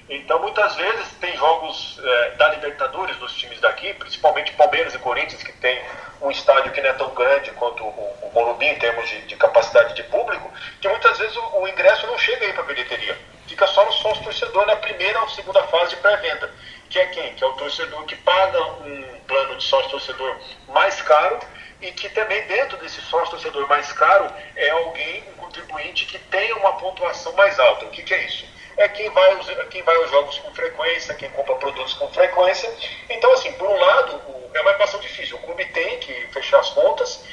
Então, muitas vezes, tem jogos é, da Libertadores dos times daqui, principalmente Palmeiras e Corinthians, que tem um estádio que não é tão grande quanto o, o Morumbi em termos de, de, capacidade de público, que muitas vezes o, o ingresso não chega aí para a bilheteria. Fica só no sócio torcedor na primeira ou segunda fase de pré-venda. Que é quem? Que é o torcedor que paga um plano de sócio torcedor mais caro e que também dentro desse sócio torcedor mais caro é alguém, um contribuinte que tem uma pontuação mais alta. O que, que é isso? É quem vai, aos, quem vai aos jogos com frequência, quem compra produtos com frequência. Então, assim, por um lado, é uma equação difícil. O clube tem que fechar as contas,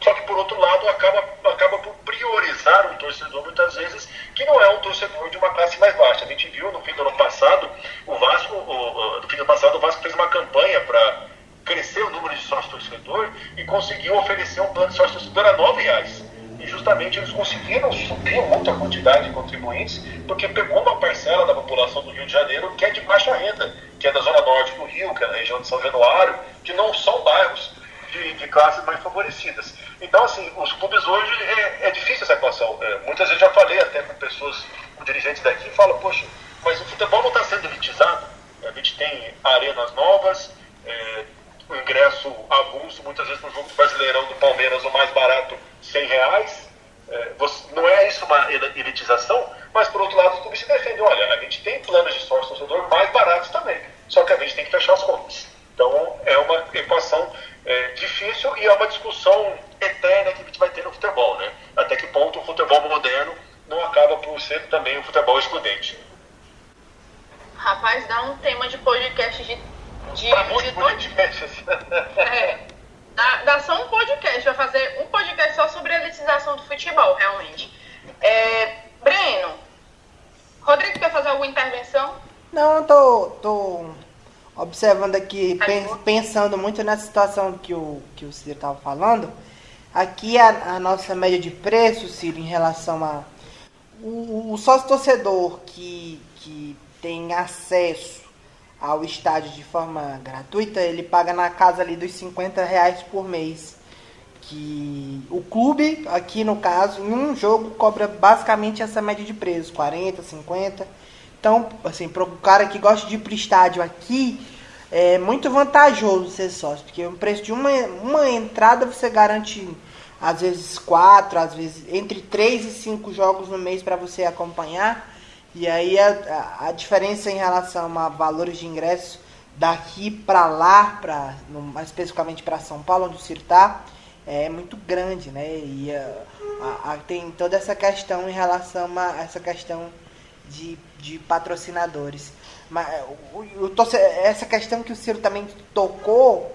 só que por outro lado acaba, acaba por priorizar um torcedor muitas vezes que não é um torcedor de uma classe mais baixa. A gente viu no fim do ano passado, o Vasco, no fim do ano passado, o Vasco fez uma campanha para crescer o número de sócios torcedor e conseguiu oferecer um plano de sócio torcedor a R$ reais e justamente eles conseguiram subir muito a quantidade de contribuintes, porque pegou uma parcela da população do Rio de Janeiro que é de baixa renda, que é da zona norte do Rio, que é da região de São Januário, que não são bairros de, de classes mais favorecidas. Então, assim, os clubes hoje é, é difícil essa equação. É, muitas vezes já falei até com pessoas, com dirigentes daqui, e falo, poxa, mas o futebol não está sendo elitizado. A gente tem arenas novas, é, o ingresso avulso, muitas vezes no jogo do Brasileirão do Palmeiras, o mais barato 100 reais. É, você, não é isso uma elitização, mas por outro lado o clube se defende. Olha, a gente tem planos de sócio torcedor mais baratos também, só que a gente tem que fechar as contas. Então é uma equação é, difícil e é uma discussão eterna que a gente vai ter no futebol, né? Até que ponto o futebol moderno não acaba por ser também um futebol excludente. Rapaz, dá um tema de podcast de, de, tá de dois. Podcasts. É fazer um podcast só sobre a elitização do futebol, realmente. É, Breno, Rodrigo quer fazer alguma intervenção? Não, eu tô, tô observando aqui, pensando muito nessa situação que o, que o Ciro estava falando. Aqui a, a, nossa média de preço, Ciro, em relação a. O, o sócio torcedor que, que tem acesso ao estádio de forma gratuita, ele paga na casa ali dos 50 reais por mês. Que o clube, aqui no caso, em um jogo cobra basicamente essa média de preço, 40, 50. Então, assim, para o cara que gosta de ir pro estádio aqui, é muito vantajoso ser sócio, porque o preço de uma, uma entrada você garante às vezes quatro, às vezes entre três e cinco jogos no mês para você acompanhar. E aí a, a, diferença em relação a valores de ingresso daqui para lá, pra, no, especificamente para São Paulo, onde o Ciro está, é muito grande, né? E a, a, tem toda essa questão em relação a essa questão de, de patrocinadores. Mas o, o, essa questão que o Ciro também tocou,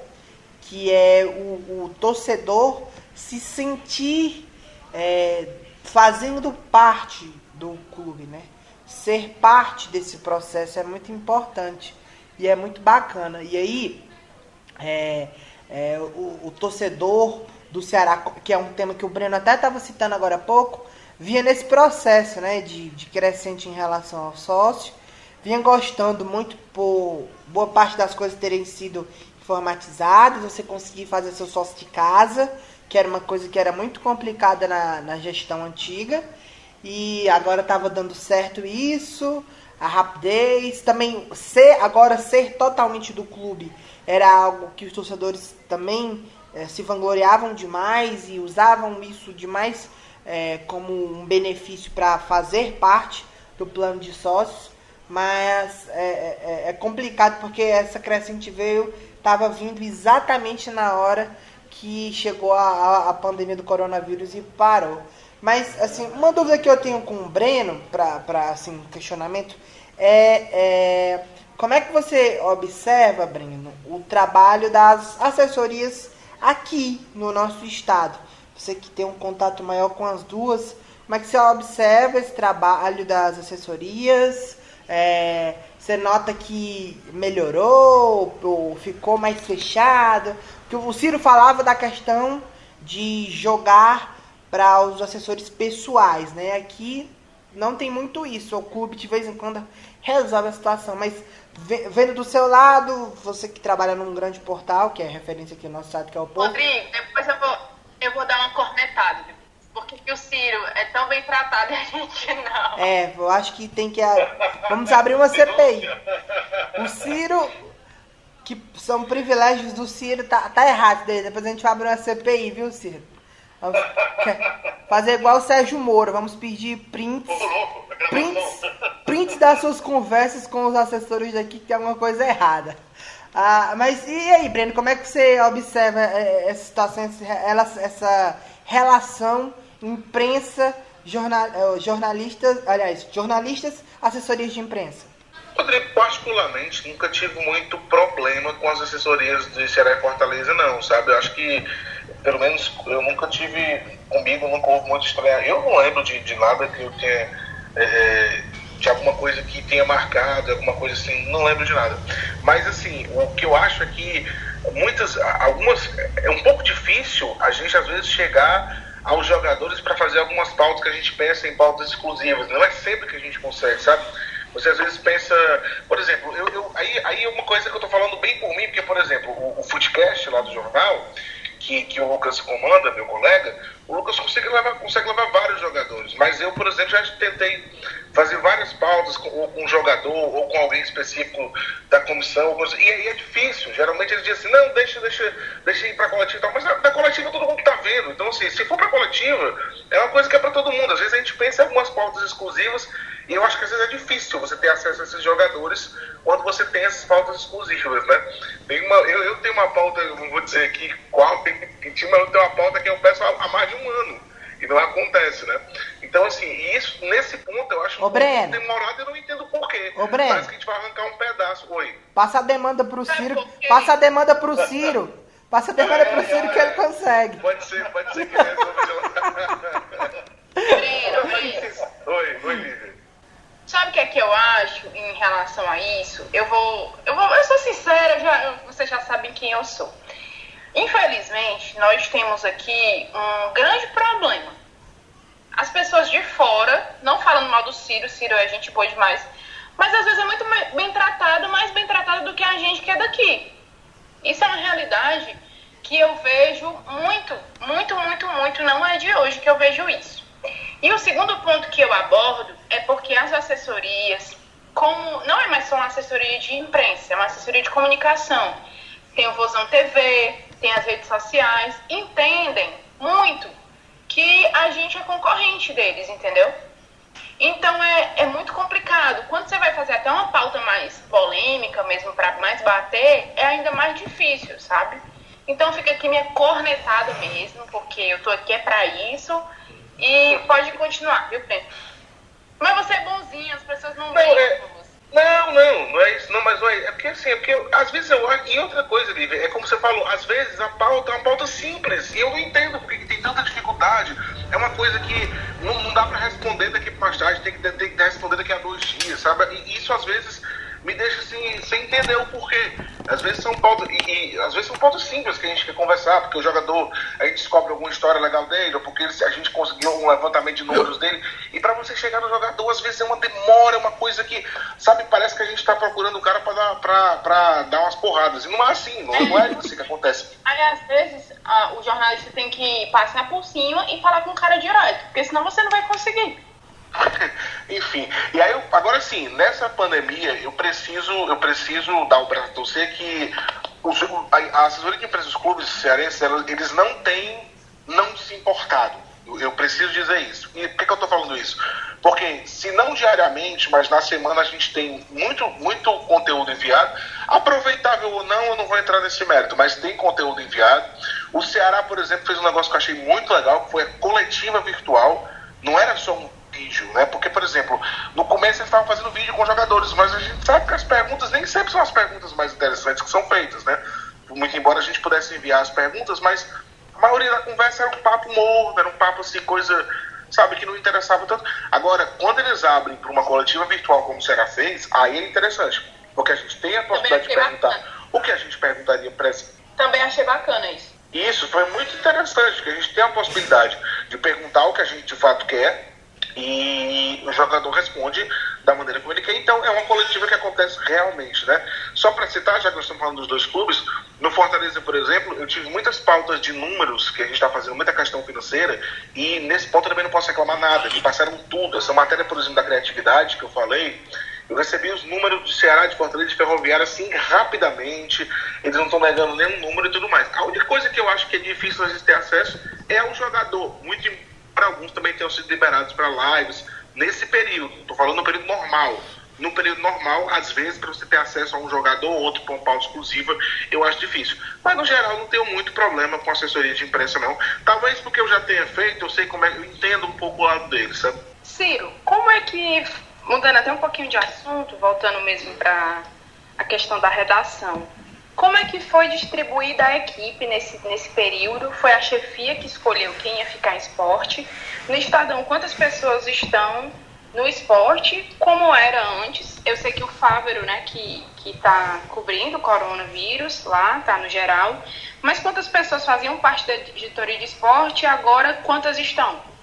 que é o, o torcedor se sentir é, fazendo parte do clube, né? Ser parte desse processo é muito importante e é muito bacana. E aí, é, é, o, o, torcedor do Ceará, que é um tema que o Breno até estava citando agora há pouco, vinha nesse processo né, de, de crescente em relação ao sócio vinha gostando muito por boa parte das coisas terem sido informatizadas, você conseguir fazer seu sócio de casa, que era uma coisa que era muito complicada na, na gestão antiga. E agora estava dando certo isso, a rapidez, também ser agora ser totalmente do clube era algo que os torcedores também é, se vangloriavam demais e usavam isso demais é, como um benefício para fazer parte do plano de sócios mas é, é, complicado porque essa crescente veio, estava vindo exatamente na hora que chegou a, a, pandemia do coronavírus e parou. Mas, assim, uma dúvida que eu tenho com o Breno, para assim, questionamento, é, é como é que você observa, Breno, o trabalho das assessorias aqui no nosso estado? Você que tem um contato maior com as duas, como é que você observa esse trabalho das assessorias? É, você nota que melhorou ou ficou mais fechado? Porque o Ciro falava da questão de jogar para os assessores pessoais, né? Aqui não tem muito isso. O clube de vez em quando resolve a situação, mas vendo do seu lado, você que trabalha num grande portal, que é referência aqui no nosso site, que é o Povo. Rodrigo, depois eu vou, eu vou dar uma cornetada porque que o Ciro é tão bem tratado e a gente não. É, eu acho que tem que. Vamos abrir uma CPI. O Ciro, que são privilégios do Ciro, tá, tá errado. Depois a gente vai abrir uma CPI, viu, Ciro? Fazer igual o Sérgio Moro, vamos pedir prints. Prints, prints das suas conversas com os assessores daqui que tem alguma coisa errada. Ah, mas e aí, Breno, como é que você observa eh, essa situação, essa relação imprensa, jornal, eh, jornalistas, aliás, jornalistas, assessorias de imprensa? Rodrigo, particularmente, nunca tive muito problema com as assessorias de Ceará e Fortaleza, não, sabe? Eu acho que, pelo menos, eu nunca tive, comigo nunca houve muito estranho. Eu não lembro de, de nada que eu tenha, é, de alguma coisa que tenha marcado, alguma coisa assim, não lembro de nada. Mas, assim, o que eu acho é que muitas, algumas, é um pouco difícil a gente, às vezes, chegar aos jogadores para fazer algumas pautas que a gente pensa em pautas exclusivas. Não é sempre que a gente consegue, sabe? Você às vezes pensa, por exemplo, eu, eu aí, aí é uma coisa que eu estou falando bem por mim, porque, por exemplo, o, o Footcast lá do jornal, que, que o Lucas comanda, meu colega, o Lucas consegue levar, consegue levar vários jogadores. Mas eu, por exemplo, já tentei fazer várias pautas com, com um jogador ou com alguém específico da comissão. E aí é difícil. Geralmente eles dizem assim, não, deixa, deixa, deixa ir para a coletiva. Mas na, coletiva todo mundo está vendo. Então, assim, se for para a coletiva, é uma coisa que é para todo mundo. Às vezes a gente pensa em algumas pautas exclusivas e eu acho que às vezes é difícil você ter acesso a esses jogadores quando você tem essas pautas exclusivas, né? Tem uma, eu, eu tenho uma pauta, não vou dizer aqui qual, tem, tem, mas eu tenho uma pauta que eu peço há, há mais de um ano. E não acontece, né? Então, assim, isso, nesse ponto eu acho Ô, um Breno. demorado e não entendo porquê. Ô, Breno. Parece que a gente vai arrancar um pedaço. Oi. Passa a demanda pro Ciro. Passa a demanda pro Ciro Passa a pergunta pro Ciro que ele consegue. Pode ser, pode ser que ele resolva. Oi, oi, Lívia. Sabe o que é que eu acho em relação a isso? Eu vou. Eu, vou, eu sou sincera, já, vocês já sabem quem eu sou. Infelizmente, nós temos aqui um grande problema. As pessoas de fora, não falando mal do Ciro, Ciro é gente boa demais, mas às vezes é muito bem tratado, mais bem tratado do que a gente que é daqui. Isso é uma realidade que eu vejo muito, muito, muito, muito, não é de hoje que eu vejo isso. E o segundo ponto que eu abordo é porque as assessorias, como não é mais só uma assessoria de imprensa, é uma assessoria de comunicação. Tem o Vozão TV, tem as redes sociais, entendem muito que a gente é concorrente deles, entendeu? Então é, é muito complicado. Quando você vai fazer até uma pauta mais polêmica, mesmo para mais bater, é ainda mais difícil, sabe? Então fica aqui minha cornetada mesmo, porque eu tô aqui é para isso e pode continuar, viu, Pedro? Mas você é bonzinho, as pessoas não, não veem é... Não, não, não é isso, não, mas não é, é porque assim, é porque às vezes eu acho, e outra coisa, Lívia, é como você falou, às vezes a pauta é uma pauta simples, e eu não entendo porque tem tanta dificuldade, é uma coisa que não, não dá para responder daqui para mais tarde, tem que, tem que responder daqui a dois dias, sabe? E isso às vezes me deixa assim, sem entender o porquê. Às vezes são pautas, e, e, às vezes são pautas simples que a gente quer conversar, porque o jogador, a gente descobre alguma história legal dele, ou porque ele, a gente conseguiu um levantamento de números dele, e para você chegar no jogador, às vezes é uma demora, é uma coisa que, sabe, parece que a gente está procurando o cara para dar, pra, pra dar umas porradas, e não é assim, não, não é assim que acontece. Aí, às vezes, a, o jornalista tem que passar por cima e falar com o cara direto, porque senão você não vai conseguir. Enfim, e aí eu, agora sim, nessa pandemia eu preciso, eu preciso dar o braço a torcer que os, a, assessoria de empresas dos clubes cearenses, eles não têm não se importado. Eu, eu preciso dizer isso. E por que, que eu estou falando isso? Porque se não diariamente, mas na semana a gente tem muito, muito conteúdo enviado, aproveitável ou não, eu não vou entrar nesse mérito, mas tem conteúdo enviado. O Ceará, por exemplo, fez um negócio que eu achei muito legal, que foi a coletiva virtual. Não era só um vídeo, né? Porque, por exemplo, no começo eles estavam fazendo vídeo com jogadores, mas a gente sabe que as perguntas nem sempre são as perguntas mais interessantes que são feitas, né? Muito embora a gente pudesse enviar as perguntas, mas a maioria da conversa era um papo morno, era um papo assim, coisa, sabe, que não interessava tanto. Agora, quando eles abrem para uma coletiva virtual como o Será fez, aí é interessante, porque a gente tem a possibilidade de perguntar bacana. o que a gente perguntaria para Também achei bacana isso. Isso foi muito interessante, que a gente tem a possibilidade de perguntar o que a gente de fato quer e o jogador responde da maneira como ele quer. Então, é uma coletiva que acontece realmente, né? Só para citar, já que nós estamos falando dos dois clubes, no Fortaleza, por exemplo, eu tive muitas pautas de números, que a gente está fazendo muita questão financeira, e nesse ponto eu também não posso reclamar nada, me passaram tudo. Essa matéria, por exemplo, da criatividade que eu falei, eu recebi os números de Ceará, de Fortaleza, de Ferroviária, assim, rapidamente. Eles não estão negando nenhum número e tudo mais. A única coisa que eu acho que é difícil a gente ter acesso é o jogador. Muito para alguns também tenham sido liberados para lives nesse período. Estou falando no período normal. No período normal, às vezes, para você ter acesso a um jogador ou outro para um pauta exclusiva, eu acho difícil. Mas, no geral, não tenho muito problema com assessoria de imprensa, não. Talvez porque eu já tenha feito, eu sei como é, eu entendo um pouco o lado deles, sabe? Ciro, como é que, mudando até um pouquinho de assunto, voltando mesmo para a questão da redação, como é que foi distribuída a equipe nesse, nesse período? Foi a chefia que escolheu quem ia ficar em esporte? No Estadão, quantas pessoas estão no esporte? Como era antes? Eu sei que o Fávero, né, que está cobrindo o coronavírus lá, tá no geral. Mas quantas pessoas faziam parte da editoria de esporte e agora quantas estão?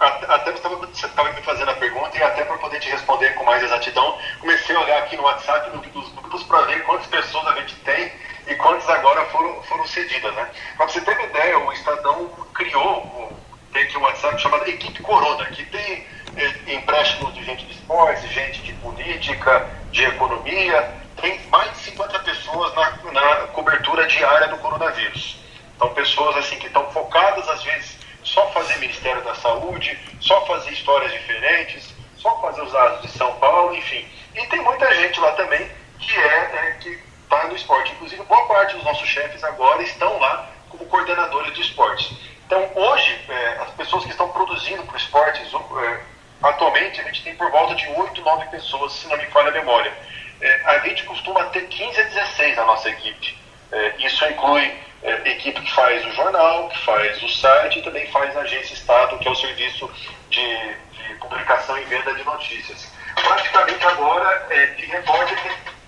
Até você estava me fazendo a pergunta e até para poder te responder com mais exatidão, comecei a olhar aqui no WhatsApp, no, nos grupos, para ver quantas pessoas a gente tem e quantas agora foram, foram cedidas. Né? Para você ter uma ideia, o Estadão criou, tem aqui um WhatsApp chamado Equipe Corona, que tem é, empréstimos de gente de esporte, gente de política, de economia, tem mais de 50 pessoas na, na cobertura diária do coronavírus. Então, pessoas assim que estão focadas, às vezes, só fazer Ministério da Saúde, só fazer histórias diferentes, só fazer os dados de São Paulo, enfim. E tem muita gente lá também que é, é que está no esporte. Inclusive, boa parte dos nossos chefes agora estão lá como coordenadores do esporte. Então, hoje, é, as pessoas que estão produzindo para o esporte, é, atualmente, a gente tem por volta de 8, 9 pessoas, se não me falha a memória. É, a gente costuma ter 15 a 16 na nossa equipe. É, isso inclui é, equipe que faz o jornal, que faz o site e também faz a agência Estado, que é o serviço de, de publicação e venda de notícias. Praticamente agora, é, de repórter,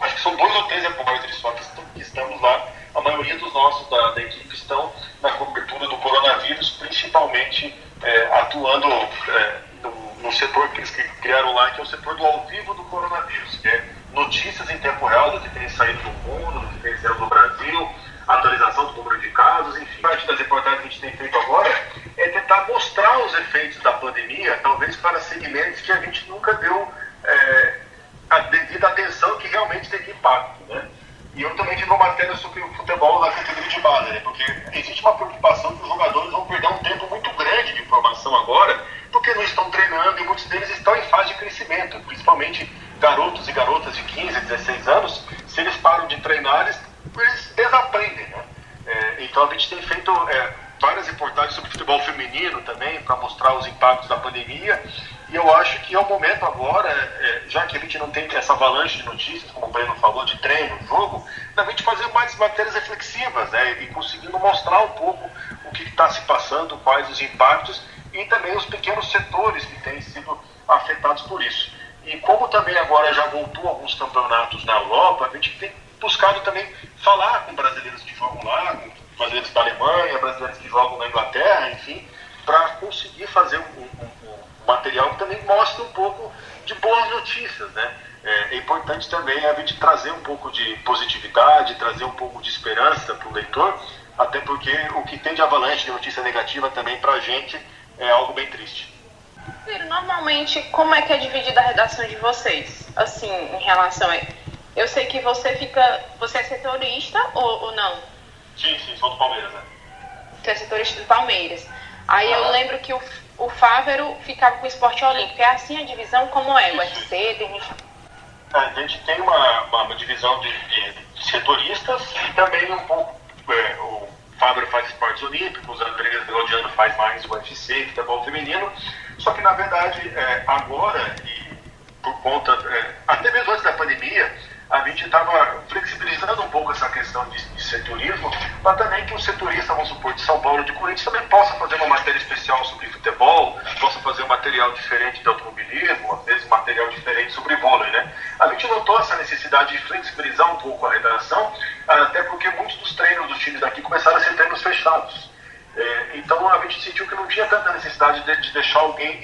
acho que são dois ou três repórteres só que, que estamos lá. A maioria dos nossos da, da equipe estão na cobertura do coronavírus, principalmente é, atuando é, no, no, setor que eles criaram lá, que é o setor do ao vivo do coronavírus, que é notícias em tempo real do que tem saído do mundo, do que tem saído do Brasil, atualização do número de casos, enfim. Parte das reportagens que a gente tem feito agora é tentar mostrar os efeitos da pandemia, talvez para segmentos que a gente nunca deu é, a devida atenção que realmente teve impacto, né? E eu também tive uma matéria sobre o futebol na categoria de base, né? Porque existe uma preocupação que os jogadores vão perder um tempo muito grande de formação agora, porque não estão treinando e muitos deles estão em fase de crescimento, principalmente garotos e garotas de 15, 16 anos, se eles param de treinar, eles, eles desaprendem, né? É, então a gente tem feito é, várias reportagens sobre futebol feminino também, para mostrar os impactos da pandemia. E eu acho que é o momento agora, é, já que a gente não tem essa avalanche de notícias, como o Breno falou, de treino, jogo, da gente fazer mais matérias reflexivas, né? E conseguindo mostrar um pouco o que está se passando, quais os impactos e também os pequenos setores que têm sido afetados por isso. E como também agora já voltou alguns campeonatos na Europa, a gente tem buscado também falar com brasileiros que jogam lá, com brasileiros da Alemanha, brasileiros que jogam na Inglaterra, enfim, para conseguir fazer um, um, um, material que também mostre um pouco de boas notícias, né? É, é, importante também a gente trazer um pouco de positividade, trazer um pouco de esperança para o leitor, até porque o que tem de avalanche de notícia negativa também para a gente é algo bem triste. Normalmente, como é que é dividida a redação de vocês? Assim, em relação a. Eu sei que você fica. Você é setorista ou, ou não? Sim, sim, sou do Palmeiras, né? Tu é setorista do Palmeiras. Aí ah. eu lembro que o, o Fávero ficava com o esporte olímpico. É assim a divisão? Como é? O UFC, tem A gente tem uma, uma, uma divisão de, de, setoristas e também um pouco. É, o Fávero faz esportes olímpicos, o André Gaudiano faz mais o UFC, futebol feminino. Só que na verdade, é, agora, e por conta. É, até mesmo antes da pandemia, a gente estava flexibilizando um pouco essa questão de, de setorismo, mas também que o setorista, vamos supor, de São Paulo de Corinthians também possa fazer uma matéria especial sobre futebol, possa fazer um material diferente de automobilismo, às vezes um material diferente sobre vôlei, né? A gente notou essa necessidade de flexibilizar um pouco a redação, até porque muitos dos treinos dos times daqui começaram a ser treinos fechados. É, então a gente sentiu que não tinha tanta necessidade de, de deixar alguém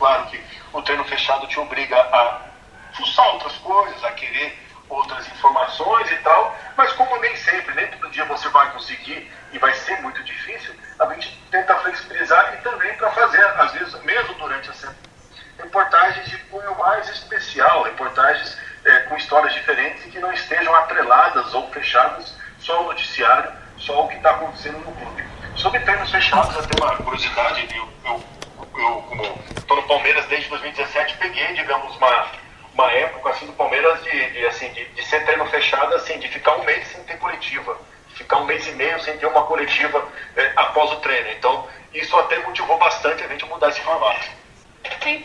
Claro que o treino fechado te obriga a fuçar outras coisas, a querer outras informações e tal, mas como nem sempre, nem todo dia você vai conseguir e vai ser muito difícil, a gente tenta flexibilizar e também para fazer, às vezes, mesmo durante a semana, reportagens de cunho mais especial, reportagens é, com histórias diferentes e que não estejam atreladas ou fechadas só ao noticiário, só ao que está acontecendo no clube. Sobre treinos fechados, até uma curiosidade, eu, eu, eu como estou no Palmeiras desde 2017, peguei, digamos, uma, uma época assim do Palmeiras de, de assim, de, de, ser treino fechado, assim, de ficar um mês sem ter coletiva, ficar um mês e meio sem ter uma coletiva é, após o treino. Então, isso até motivou bastante a gente a mudar esse formato. Sem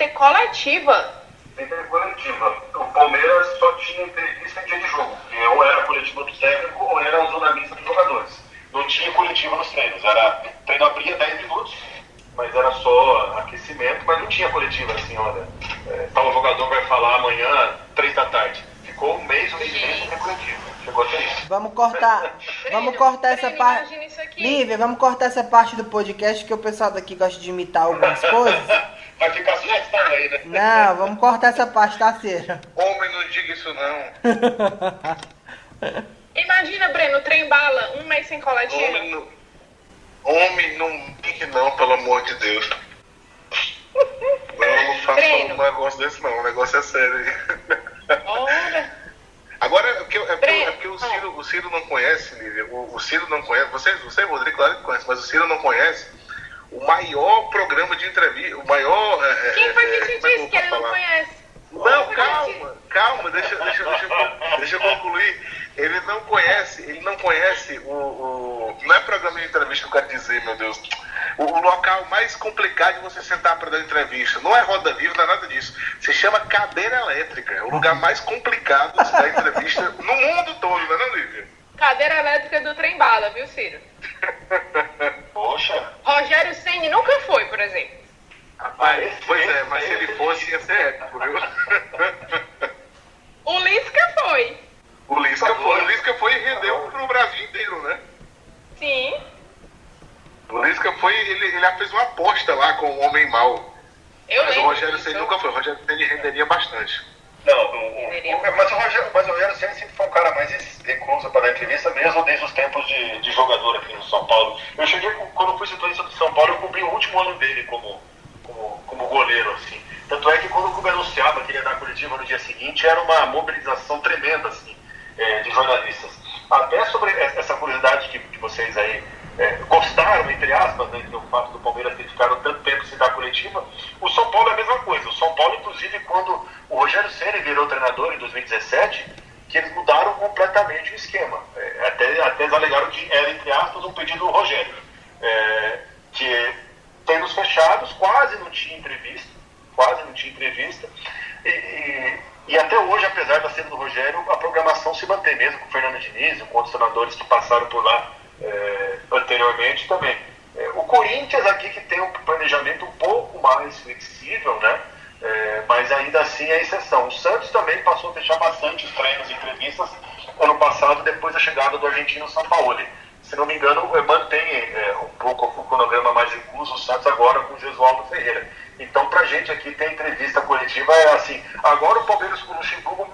coletiva? Sem ter coletiva. O Palmeiras só tinha entrevista em dia de jogo, ou era a coletiva do técnico ou era a zona mista dos jogadores não tinha coletiva nos treinos. Era, o treino abria 10 minutos, mas era só aquecimento, mas não tinha coletiva assim, olha, é, tal jogador vai falar amanhã, 3 da tarde. Ficou um mês, um mês e meio sem ter coletiva. Chegou até isso. Vamos cortar. vamos cortar essa parte. Lívia, vamos cortar essa parte do podcast que o pessoal daqui gosta de imitar algumas coisas. Não, vamos cortar essa parte, tá, Cera? Homem, não diga isso não. Imagina, Breno, trem bala, um mês sem coladinha. Homem, não, homem, não diga não, pelo amor de Deus. Não, não faça Breno. um negócio desse não, o negócio é sério. Olha. Agora, é porque, é porque, é porque o, Ciro, o Ciro não conhece, Lívia, o, o Ciro não conhece, você, você Rodrigo, claro que conhece, mas o Ciro não conhece o maior programa de entrevista, o maior... É, Quem foi que te disse que ele não conhece? Não, calma, calma, deixa, deixa, deixa, deixa eu concluir. Ele não conhece, ele não conhece o, o. Não é programa de entrevista que eu quero dizer, meu Deus. O, o, local mais complicado de você sentar para dar entrevista não é roda viva, não é nada disso. Se chama cadeira elétrica. É o lugar mais complicado de dar entrevista no mundo todo, não é, não, Lívia? Cadeira elétrica do trem bala, viu, Ciro? Poxa. Rogério Ceni nunca foi, por exemplo. Rapaz, pois é, mas se ele fosse, ia ser épico, viu? O Lisca foi. O Lisca foi, o Lisca foi e rendeu pro Brasil inteiro, né? Sim. O Lisca foi, ele, ele fez uma aposta lá com o Homem Mal. Eu mas lembro. o Rogério Ceni nunca foi, o Rogério Ceni renderia bastante. Não, o, o, mas o Rogério, mas o Rogério sempre foi um cara mais recluso para dar entrevista, mesmo desde os tempos de, de jogador aqui no São Paulo. Eu cheguei, quando eu fui setorista do São Paulo, eu cobri o último ano dele como, como, como goleiro, assim. Tanto é que quando o clube anunciava que ia dar coletiva no dia seguinte, era uma mobilização tremenda, assim, é, de jornalistas. Até sobre essa curiosidade que, que vocês aí é, gostaram, entre aspas, né, do fato do Palmeiras ter ficado tanto tempo sem dar coletiva, o São Paulo é a mesma coisa. O São Paulo, inclusive, quando o Rogério Ceni virou treinador em 2017, que eles mudaram completamente o esquema. É, até, até eles alegaram que era, entre aspas, um pedido do Rogério. É, que tendo fechados, quase não tinha entrevista, quase não tinha entrevista. E, e, e, até hoje, apesar da sede do Rogério, a programação se mantém mesmo com o Fernando Diniz, com outros treinadores que passaram por lá é, anteriormente também. É, o Corinthians aqui que tem um planejamento um pouco mais flexível, né? É, mas ainda assim é exceção. O Santos também passou a fechar bastante os treinos e entrevistas ano passado, depois da chegada do argentino Sampaoli. Se não me engano, mantém é, um pouco o cronograma mais incluso o Santos agora com o Gesualdo Ferreira. Então, pra gente aqui, ter entrevista coletiva é assim. Agora o Palmeiras com o Luxemburgo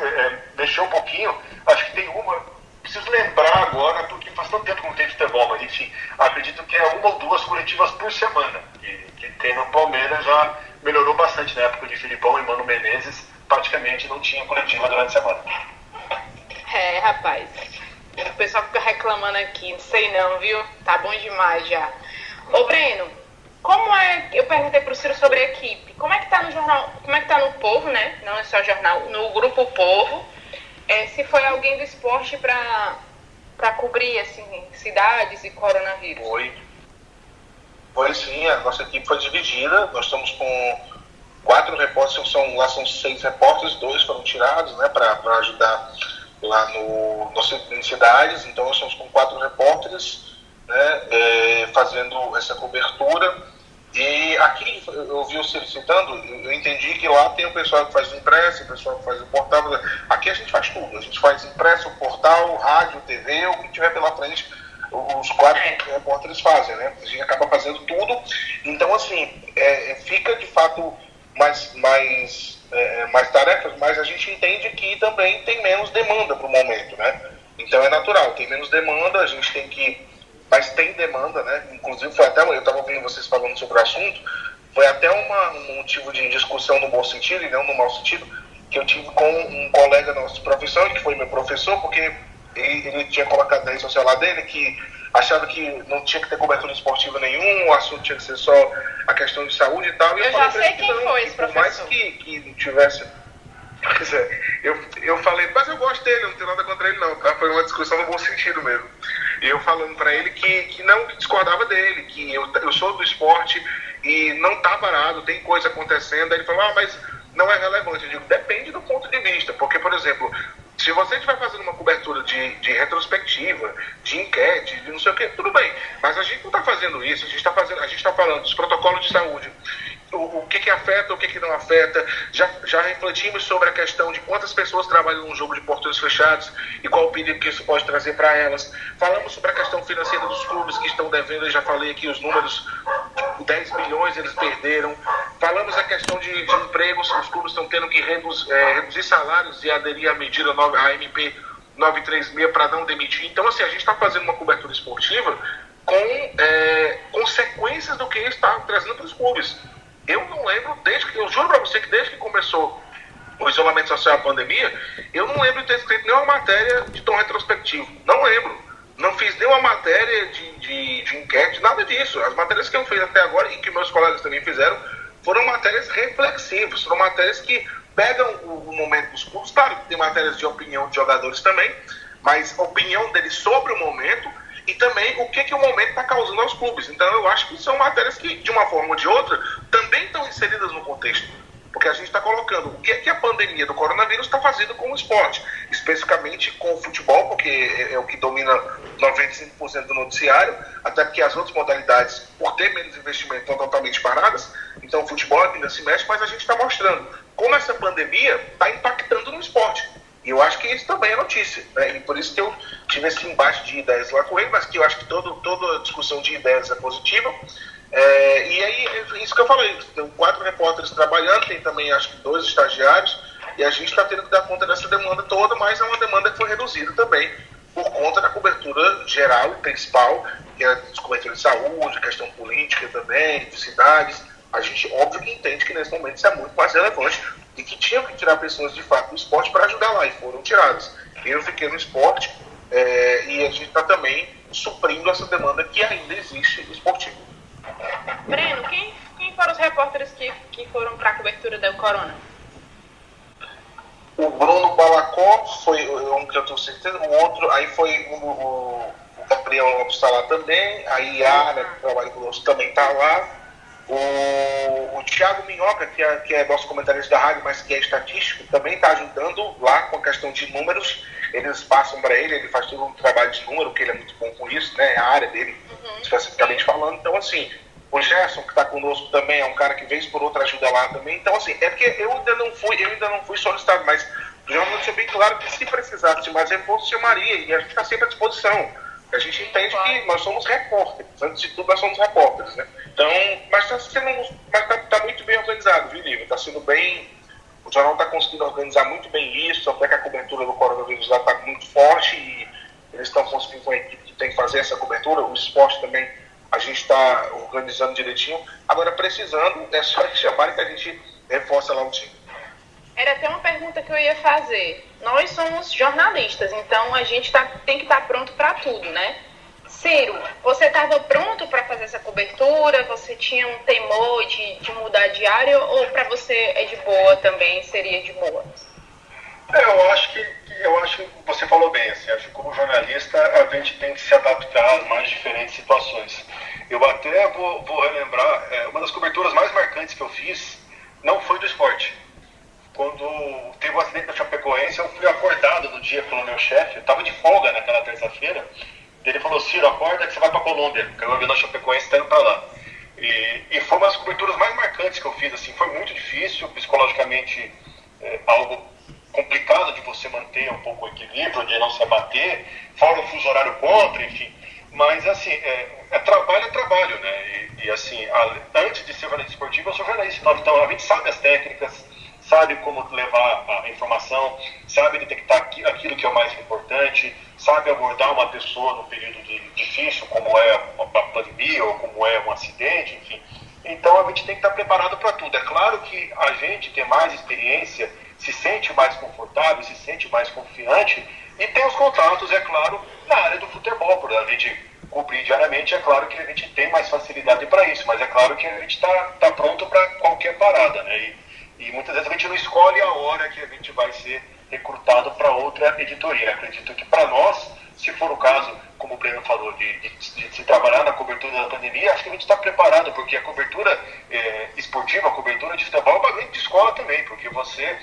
é, mexeu um pouquinho. Acho que tem uma. Preciso lembrar agora, porque faz tanto tempo que não tem futebol, mas enfim, acredito que é uma ou duas coletivas por semana que, que tem no Palmeiras. Já melhorou bastante na época de Filipão e Mano Menezes. Praticamente não tinha coletiva durante a semana. É, rapaz. O pessoal fica reclamando aqui, não sei não, viu? Tá bom demais já. Ô, Breno, como é. Eu perguntei pro Ciro sobre a equipe. Como é que tá no jornal. Como é que tá no povo, né? Não é só jornal, no grupo Povo. É, se foi alguém do esporte pra cobrir, assim, cidades e coronavírus. Foi. Foi sim, a nossa equipe foi dividida. Nós estamos com quatro repórteres, são, lá são seis repórteres, dois foram tirados, né, para ajudar lá no, no cidades. Então nós estamos com quatro repórteres, né, é, fazendo essa cobertura. E aqui, eu vi você citando, eu entendi que lá tem o pessoal que faz o impresso, o pessoal que faz o portal. Aqui a gente faz tudo. A gente faz impresso, portal, rádio, TV, o que tiver pela frente, os quatro É. repórteres fazem, né? A gente acaba fazendo tudo. Então, assim, é, fica de fato mais, mais, é, mais tarefas, mas a gente entende que também tem menos demanda para o momento, né? Então é natural, tem menos demanda, a gente tem que mas tem demanda, né? Inclusive, foi até, eu estava ouvindo vocês falando sobre o assunto, foi até uma, um motivo de discussão no bom sentido e não no mau sentido, que eu tive com um colega nosso de profissão, que foi meu professor, porque ele, ele tinha colocado na rede social lá dele que achava que não tinha que ter cobertura esportiva nenhum, o assunto tinha que ser só a questão de saúde e tal. E Eu falei já sei que quem não, foi esse por mais professor. que, que não tivesse Pois é, eu, eu falei, mas eu gosto dele, não tenho nada contra ele não, tá? Foi uma discussão no bom sentido mesmo. E eu falando pra ele que, que não, discordava dele, que eu, eu sou do esporte e não tá parado, tem coisa acontecendo. Aí ele falou, ah, mas não é relevante. Eu digo, depende do ponto de vista, porque, por exemplo, se você estiver fazendo uma cobertura de, de retrospectiva, de enquete, de não sei o que, tudo bem. Mas a gente não está fazendo isso, a gente está está falando dos protocolos de saúde, o, o que, que afeta, o que, que não afeta. Já, já refletimos sobre a questão de quantas pessoas trabalham num jogo de portões fechados e qual o perigo que isso pode trazer para elas. Falamos sobre a questão financeira dos clubes que estão devendo, eu já falei aqui os números, 10 milhões eles perderam. Falamos a questão de, de empregos, os clubes estão tendo que reduz, é, reduzir salários e aderir à medida nova, a MP 936 para não demitir. Então, assim, a gente está fazendo uma cobertura esportiva com é, consequências do que está trazendo para os clubes. Eu não lembro, desde que, eu juro para você que desde que começou o isolamento social e a pandemia, eu não lembro de ter escrito nenhuma matéria de tom retrospectivo. Não lembro. Não fiz nenhuma matéria de, de, de enquete, nada disso. As matérias que eu fiz até agora e que meus colegas também fizeram foram matérias reflexivas, foram matérias que pegam o, o momento dos clubes. Claro que tem matérias de opinião de jogadores também, mas opinião deles sobre o momento e também o que, que o momento está causando aos clubes. Então eu acho que são matérias que, de uma forma ou de outra, também estão inseridas no contexto. Porque a gente está colocando o que, que a pandemia do coronavírus está fazendo com o esporte, especificamente com o futebol, porque é, é o que domina 95% do noticiário, até porque as outras modalidades, por ter menos investimento, estão totalmente paradas. Então o futebol ainda se mexe, mas a gente está mostrando como essa pandemia está impactando no esporte. E eu acho que isso também é notícia. Né? E por isso que eu tive esse embate de ideias lá com ele, mas que eu acho que todo, toda discussão de ideias é positiva. É, e aí, é isso que eu falei, tem quatro repórteres trabalhando, tem também acho que dois estagiários, e a gente está tendo que dar conta dessa demanda toda, mas é uma demanda que foi reduzida também por conta da cobertura geral principal, que é cobertura de saúde, questão política também, de cidades. A gente, óbvio que entende que nesse momento isso é muito mais relevante e que tinham que tirar pessoas de fato do esporte para ajudar lá, e foram tiradas. Eu fiquei no esporte é, e a gente está também suprindo essa demanda que ainda existe no esportivo. Breno, quem, quem foram os repórteres que, que foram para a cobertura da Corona? O Bruno Balacó foi um que eu tenho certeza, o outro, aí foi o, o, o Gabriel Lopes está lá também, a Iara, que trabalha conosco, também está lá. O, o Thiago Minhoca, que é, que é nosso comentarista da rádio, mas que é estatístico, também está ajudando lá com a questão de números. Eles passam para ele, ele faz todo um trabalho de número, que ele é muito bom com isso, né? A área dele, uhum. especificamente falando. Então, assim, o Gerson, que está conosco também, é um cara que vez por outra ajuda lá também. Então, assim, é porque eu ainda não fui, eu ainda não fui solicitado, mas já não deixei bem claro que se precisasse mais reforço, chamaria, e a gente está sempre à disposição. A gente entende que nós somos repórteres, antes de tudo nós somos repórteres, né? Então, mas está sendo, mas tá, tá, muito bem organizado, viu, Lívia? Está sendo bem, o jornal está conseguindo organizar muito bem isso, até que a cobertura do coronavírus lá está muito forte e eles estão conseguindo com a equipe que tem que fazer essa cobertura, o esporte também a gente está organizando direitinho. Agora, precisando, é só chamar que a gente reforça lá o time. Era até uma pergunta que eu ia fazer. Nós somos jornalistas, então a gente tá, tem que estar tá pronto para tudo, né? Ciro, você estava pronto para fazer essa cobertura? Você tinha um temor de, de mudar de área ou para você é de boa também, seria de boa? É, eu acho que eu acho que você falou bem, assim, acho que como jornalista a gente tem que se adaptar às mais diferentes situações. Eu até vou, vou relembrar, é, uma das coberturas mais marcantes que eu fiz não foi do esporte. Quando teve o um acidente da Chapecoense, eu fui acordado no dia pelo meu chefe, eu estava de folga naquela terça-feira, ele falou, Ciro, acorda que você vai para Colômbia, que eu vi na Chapecoense está indo lá. E, e, foi uma das coberturas mais marcantes que eu fiz, assim, foi muito difícil, psicologicamente é, algo complicado de você manter um pouco o equilíbrio, de não se abater, fora o fuso horário contra, enfim. Mas, assim, é, é trabalho é trabalho, né? E, e assim, a, antes de ser jornalista esportivo, eu sou jornalista. Então, a gente sabe as técnicas, sabe como levar a informação, sabe detectar aquilo que é o mais importante, sabe abordar uma pessoa no período de, difícil, como é uma pandemia ou como é um acidente, enfim. Então, a gente tem que estar preparado para tudo. É claro que a gente tem mais experiência se sente mais confortável, se sente mais confiante e tem os contatos, é claro, na área do futebol, por a gente cumprir diariamente, é claro que a gente tem mais facilidade para isso, mas é claro que a gente está tá pronto para qualquer parada, né? E, e, muitas vezes a gente não escolhe a hora que a gente vai ser recrutado para outra editoria. Acredito que para nós, se for o caso, como o Breno falou, de, de, de, se trabalhar na cobertura da pandemia, acho que a gente está preparado, porque a cobertura é, esportiva, a cobertura de futebol é uma grande escola também, porque você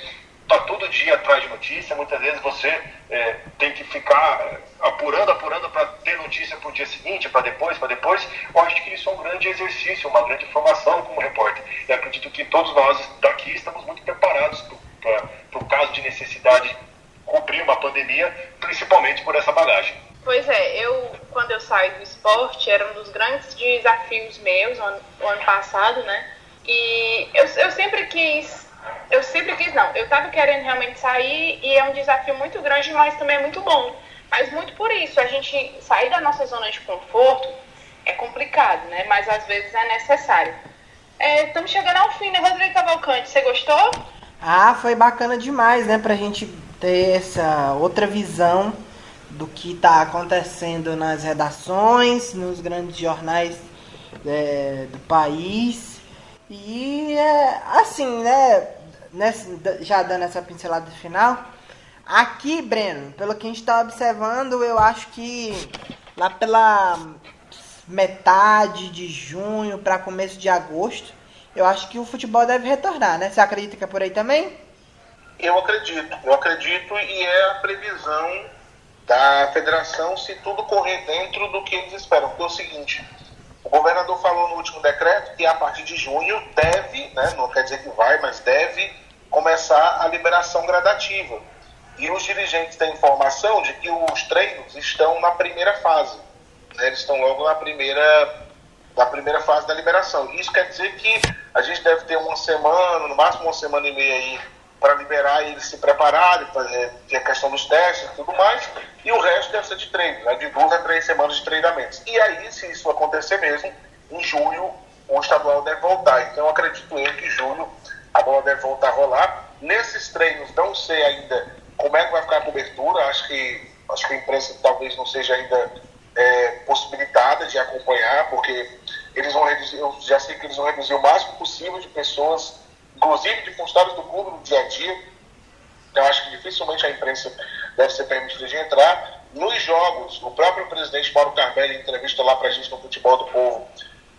está todo dia atrás de notícia, muitas vezes você é, tem que ficar é, apurando, apurando para ter notícia para o dia seguinte, para depois, para depois. Eu acho que isso é um grande exercício, uma grande formação como repórter. E acredito que todos nós daqui estamos muito preparados para o caso de necessidade cobrir uma pandemia, principalmente por essa bagagem. Pois é, eu, quando eu saí do esporte, era um dos grandes desafios meus, o ano, o ano passado, né? E eu, eu sempre quis eu sempre quis não. Eu estava querendo realmente sair e é um desafio muito grande, mas também é muito bom. Mas muito por isso, a gente sair da nossa zona de conforto é complicado, né? Mas às vezes é necessário. É, estamos chegando ao fim, né, Rodrigo Cavalcante? Você gostou? Ah, foi bacana demais, né? Pra gente ter essa outra visão do que está acontecendo nas redações, nos grandes jornais é, do país. E é assim, né? Nessa, já dando essa pincelada final. Aqui, Breno, pelo que a gente está observando, eu acho que lá pela metade de junho para começo de agosto, eu acho que o futebol deve retornar, né? Você acredita que é por aí também? Eu acredito, eu acredito e é a previsão da federação se tudo correr dentro do que eles esperam. Porque é o seguinte, o governador falou no último decreto que a partir de junho deve, né, não quer dizer que vai, mas deve começar a liberação gradativa. E os dirigentes têm informação de que os treinos estão na primeira fase. Né, eles estão logo na primeira, na primeira fase da liberação. Isso quer dizer que a gente deve ter uma semana, no máximo uma semana e meia aí para liberar eles se prepararem, fazer a questão dos testes e tudo mais, e o resto deve ser de treino, né, de duas a três semanas de treinamentos. E aí, se isso acontecer mesmo, em julho o estadual deve voltar. Então, acredito eu que em julho a bola deve voltar a rolar. Nesses treinos, não sei ainda como é que vai ficar a cobertura, acho que, acho que a imprensa talvez não seja ainda é, possibilitada de acompanhar, porque eles vão reduzir, eu já sei que eles vão reduzir o máximo possível de pessoas inclusive de funcionários do clube no dia a dia. Então, acho que dificilmente a imprensa deve ser permitida de entrar. Nos jogos, o próprio presidente Mauro Carmelli, em entrevista lá para a gente no Futebol do Povo,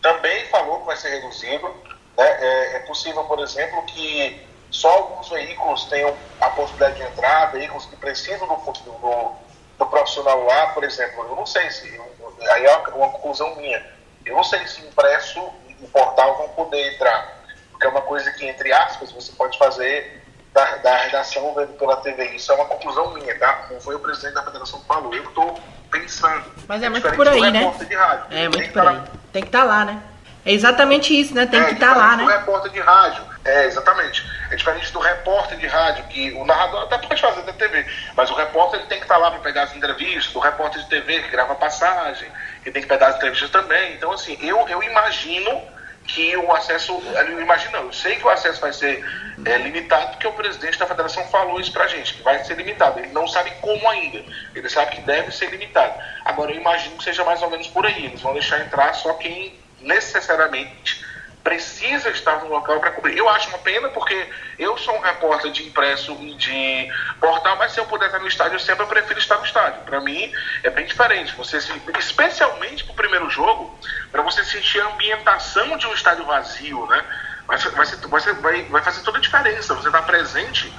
também falou que vai ser reduzido. Né? É, é, possível, por exemplo, que só alguns veículos tenham a possibilidade de entrar, veículos que precisam do, do, do profissional lá, por exemplo. Eu não sei se, aí é uma conclusão minha, eu não sei se impresso e portal vão poder entrar porque é uma coisa que, entre aspas, você pode fazer da, da redação vendo pela TV. Isso é uma conclusão minha, tá? Não foi o presidente da federação que falou, eu estou pensando. Mas é, é muito por aí, né? Rádio. É muito por aí. Tem que estar tá lá, né? É exatamente isso, né? Tem é, que estar tá lá, né? O repórter de rádio. É, exatamente. É diferente do repórter de rádio, que o narrador até pode fazer da TV, mas o repórter ele tem que estar tá lá para pegar as entrevistas, o repórter de TV que grava passagem, que tem que pegar as entrevistas também. Então, assim, eu, eu imagino que o acesso, imagina, eu sei que o acesso vai ser é, limitado porque o presidente da federação falou isso pra gente, que vai ser limitado. Ele não sabe como ainda, ele sabe que deve ser limitado. Agora eu imagino que seja mais ou menos por aí, eles vão deixar entrar só quem necessariamente precisa estar no local para cobrir. Eu acho uma pena porque eu sou um repórter de impresso e de portal, mas se eu puder estar no estádio, eu sempre prefiro estar no estádio. Para mim é bem diferente. Você especialmente para o primeiro jogo, para você sentir a ambientação de um estádio vazio, né? Vai, vai, vai, vai fazer toda a diferença. Você estar tá presente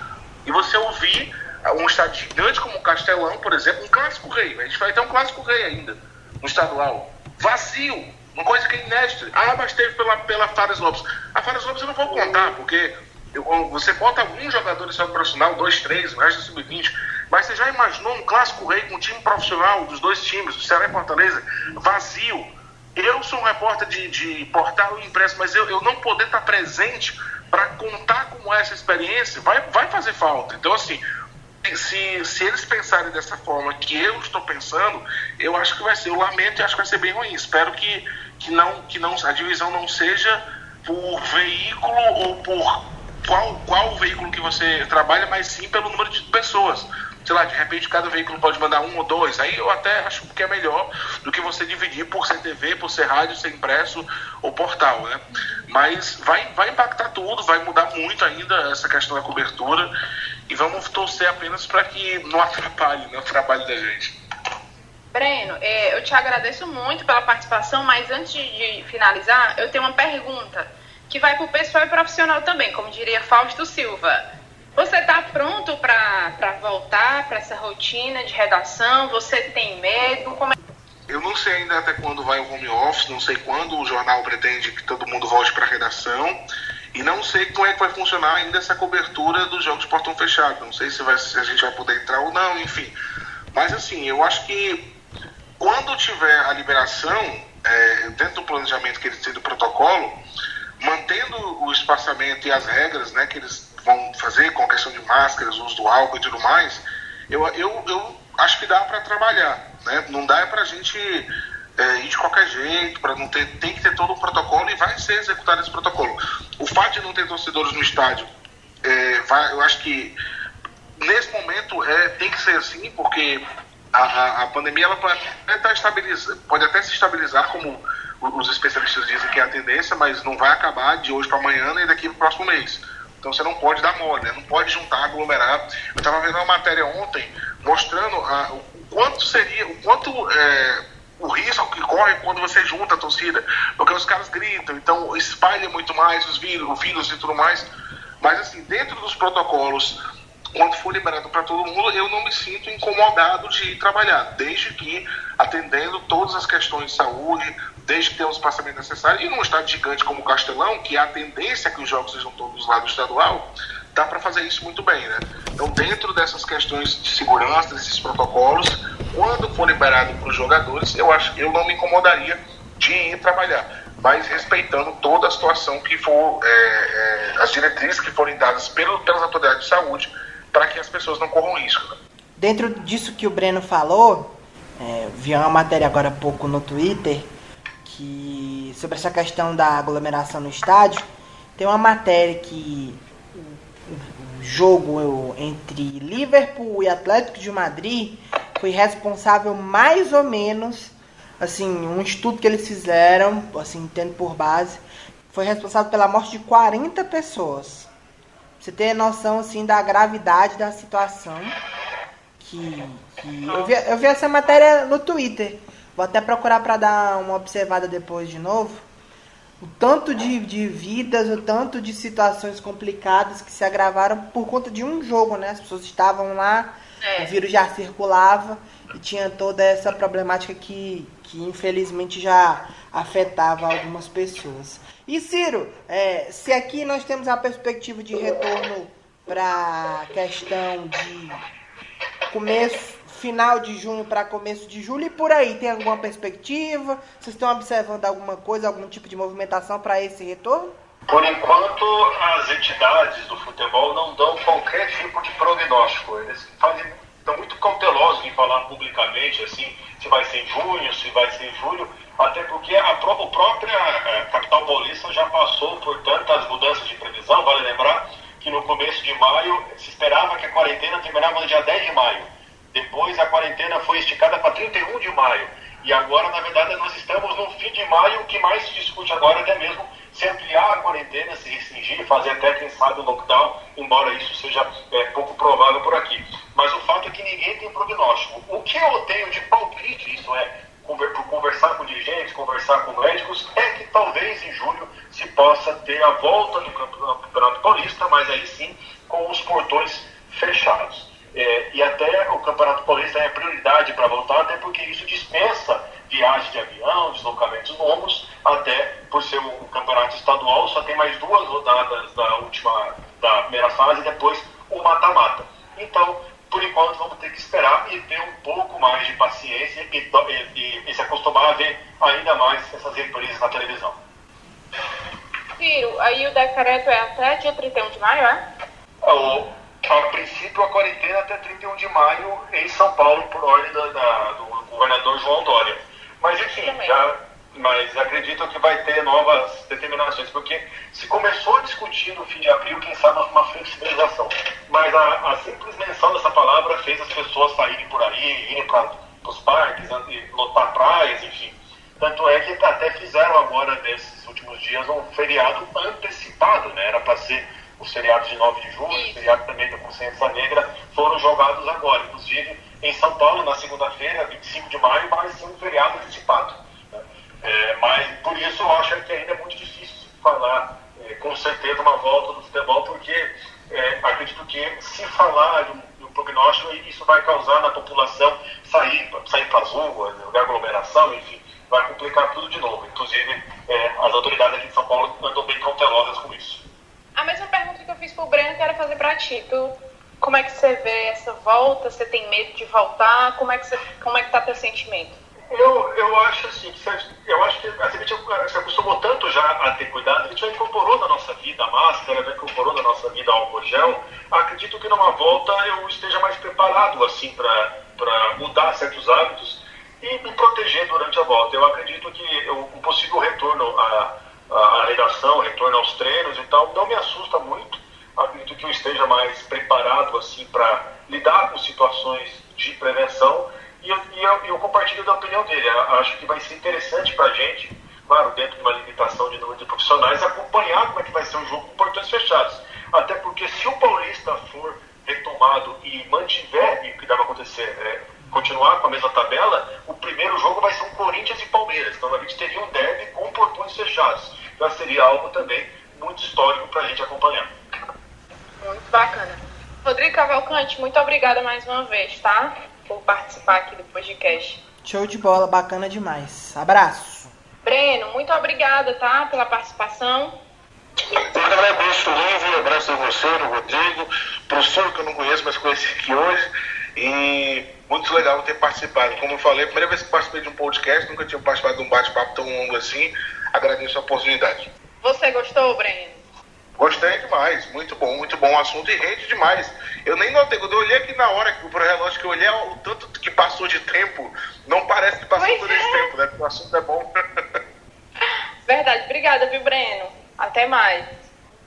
e você ouvir um estádio gigante como o Castelão, por exemplo, um clássico rei. A gente vai ter um clássico rei ainda no estadual. Vazio uma coisa que é inédita. Ah, mas teve pela, pela Fares Lopes. A Fares Lopes eu não vou contar, porque eu, você bota alguns jogadores do profissional, dois, três, o resto é sub-20. Mas você já imaginou um clássico rei com um time profissional dos dois times, do Ceará e Fortaleza, vazio? Eu sou um repórter de, de portal e impresso, mas eu, eu não poder estar presente para contar como é essa experiência vai, vai fazer falta. Então, assim, se, se eles pensarem dessa forma que eu estou pensando, eu acho que vai ser, eu lamento e acho que vai ser bem ruim. Espero que que não que não a divisão não seja por veículo ou por qual qual veículo que você trabalha, mas sim pelo número de pessoas. Sei lá, de repente cada veículo pode mandar um ou dois. Aí eu até acho que é melhor do que você dividir por ser TV, por ser rádio, ser impresso ou portal, né? Mas vai, vai impactar tudo, vai mudar muito ainda essa questão da cobertura e vamos torcer apenas para que não atrapalhe né, o trabalho da gente. Breno, é, eu te agradeço muito pela participação, mas antes de finalizar, eu tenho uma pergunta que vai para o pessoal e profissional também, como diria Fausto Silva. Você está pronto para voltar para essa rotina de redação? Você tem medo? Como é... Eu não sei ainda até quando vai o home office, não sei quando o jornal pretende que todo mundo volte para a redação. E não sei como é que vai funcionar ainda essa cobertura dos jogos portão fechado. Não sei se, vai, se a gente vai poder entrar ou não, enfim. Mas assim, eu acho que quando tiver a liberação, é, dentro do planejamento que eles têm do protocolo, mantendo o espaçamento e as regras né, que eles vão fazer com a questão de máscaras, uso do álcool e tudo mais, eu, eu, eu acho que dá para trabalhar. Né? Não dá para a gente é, ir de qualquer jeito, para não ter, tem que ter todo um protocolo e vai ser executado esse protocolo. O fato de não ter torcedores no estádio, é, vai, eu acho que nesse momento é, tem que ser assim, porque a, a, pandemia ela pode até, estabilizar, pode até se estabilizar, como os especialistas dizem que é a tendência, mas não vai acabar de hoje para amanhã nem daqui para o próximo mês. Então você não pode dar mole, né? não pode juntar, aglomerar. Eu estava vendo uma matéria ontem mostrando a, o quanto seria, o quanto é, o risco que corre quando você junta a torcida, porque os caras gritam, então espalha muito mais os vírus, o vírus e tudo mais. Mas assim, dentro dos protocolos, quando for liberado para todo mundo, eu não me sinto incomodado de ir trabalhar, desde que atendendo todas as questões de saúde, desde que tenha os passamentos necessários. E num estado gigante como o Castelão, que a tendência é que os jogos sejam todos lá do estadual, dá para fazer isso muito bem, né? Então, dentro dessas questões de segurança, desses protocolos, quando for liberado para os jogadores, eu acho que eu não me incomodaria de ir trabalhar, mas respeitando toda a situação que for, é, é, as diretrizes que forem dadas pelo, pelas autoridades de saúde, para que as pessoas não corram risco. Dentro disso que o Breno falou, é, vi uma matéria agora há pouco no Twitter que sobre essa questão da aglomeração no estádio, tem uma matéria que o jogo entre Liverpool e Atlético de Madrid foi responsável mais ou menos, assim, um estudo que eles fizeram, assim, tendo por base, foi responsável pela morte de 40 pessoas. Você tem noção, assim, da gravidade da situação. Que, que eu, vi, eu vi essa matéria no Twitter. Vou até procurar para dar uma observada depois de novo. O tanto de, de vidas, o tanto de situações complicadas que se agravaram por conta de um jogo, né? As pessoas estavam lá, é. o vírus já circulava e tinha toda essa problemática que, que infelizmente já afetava algumas pessoas. E Ciro, é, se aqui nós temos a perspectiva de retorno para a questão de começo, final de junho para começo de julho e por aí, tem alguma perspectiva? Vocês estão observando alguma coisa, algum tipo de movimentação para esse retorno? Por enquanto, as entidades do futebol não dão qualquer tipo de prognóstico. Eles fazem, estão muito cautelosos em falar publicamente assim, se vai ser em junho, se vai ser em julho, até porque a, a própria a capital paulista já passou por tantas mudanças de previsão. Vale lembrar que no começo de maio se esperava que a quarentena terminava no dia 10 de maio. Depois a quarentena foi esticada para 31 de maio. E agora, na verdade, nós estamos no fim de maio, o que mais se discute agora é até mesmo se ampliar a quarentena, se restringir, fazer até, quem sabe, o lockdown, embora isso seja é, pouco provável por aqui. Mas o fato é que ninguém tem prognóstico. O que eu tenho de palpite, isso é, por conversar com dirigentes, conversar com médicos, é que talvez em julho se possa ter a volta do Campeonato Paulista, mas aí sim com os portões fechados. É, e até o Campeonato Paulista é prioridade para voltar, até porque isso dispensa viagem de avião, deslocamentos longos, até por ser um campeonato estadual, só tem mais duas rodadas da última, da primeira fase e depois o mata-mata. Então, por enquanto, vamos ter que esperar e ter um pouco mais de paciência e, e, e se acostumar a ver ainda mais essas reprises na televisão. Ciro, aí o decreto é até dia 31 de maio, é? O, a princípio, a quarentena até 31 de maio em São Paulo, por ordem da, da, do governador João Dória. Mas, enfim, já, mas acredito que vai ter novas determinações, porque se começou a discutir no fim de abril, quem sabe uma flexibilização. Mas a, a simples menção dessa palavra fez as pessoas saírem por aí, irem para os parques, lotar praias, enfim. Tanto é que até fizeram agora, nesses últimos dias, um feriado antecipado, né? Era para ser os feriados de 9 de julho, o feriado também da Consciência Negra, foram jogados agora. Inclusive, em São Paulo, na segunda-feira, 25 de maio, vai ser um feriado antecipado. Né? É, mas, por isso, eu acho que ainda é muito difícil falar é, com certeza uma volta do futebol, porque é, acredito que se falar de um, de um, prognóstico, isso vai causar na população sair, sair para as ruas, aglomeração, enfim, vai complicar tudo de novo. Inclusive, é, as autoridades aqui de São Paulo andam bem cautelosas com isso. A mesma pergunta que eu fiz para o Breno, quero fazer para ti. Tu, como é que você vê essa volta? Você tem medo de voltar? Como é que você, como é que tá teu sentimento? Eu, eu acho assim, eu acho que a gente se acostumou tanto já a ter cuidado, a gente já incorporou na nossa vida a máscara, já incorporou na nossa vida álcool gel. Acredito que numa volta eu esteja mais preparado assim para mudar certos hábitos e me proteger durante a volta. Eu acredito que um possível retorno a a, redação, retorno aos treinos e tal, não me assusta muito. Acredito que eu esteja mais preparado assim para lidar com situações de prevenção e eu, e eu, eu, compartilho da opinião dele. Acho que vai ser interessante para a gente, claro, dentro de uma limitação de número de profissionais, acompanhar como é que vai ser o jogo com portões fechados. Até porque se o Paulista for retomado e mantiver, e o que deve acontecer, é, continuar com a mesma tabela, o primeiro jogo vai ser um Corinthians e Palmeiras. Então a gente teria um derby com portões fechados. Então seria algo também muito histórico para a gente acompanhar. Muito bacana. Rodrigo Cavalcante, muito obrigada mais uma vez, tá? Por participar aqui do podcast. Show de bola, bacana demais. Abraço. Breno, muito obrigada, tá? Pela participação. Eu agradeço, Lívia, abraço a você, o Rodrigo, professor que eu não conheço, mas conheci aqui hoje. E muito legal ter participado. Como eu falei, primeira vez que participei de um podcast, nunca tinha participado de um bate-papo tão longo assim. Agradeço a oportunidade. Você gostou, Breno? Gostei demais, muito bom, muito bom o assunto e rende demais. Eu nem notei, quando eu olhei aqui na hora pro relógio que eu olhei o tanto que passou de tempo, não parece que passou Pois todo é. esse tempo, né? Porque o assunto é bom. Verdade. Obrigada, viu, Breno? Até mais.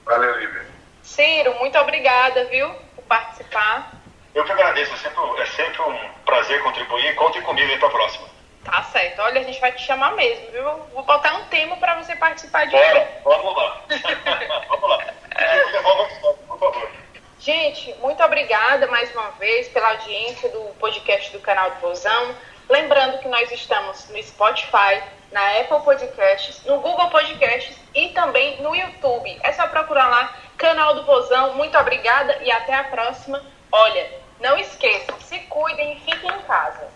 Valeu, Lívia. Ciro, muito obrigada, viu, por participar. Eu que agradeço, é sempre, é sempre um prazer contribuir. Conte comigo aí para a próxima. Tá certo. Olha, a gente vai te chamar mesmo, viu? Vou botar um tema pra você participar de Bora, vamos lá. vamos lá. Por favor. Gente, muito obrigada mais uma vez pela audiência do podcast do canal do Vozão. Lembrando que nós estamos no Spotify, na Apple Podcasts, no Google Podcasts e também no YouTube. É só procurar lá, canal do Vozão. Muito obrigada e até a próxima. Olha, não esqueçam, se cuidem e fiquem em casa.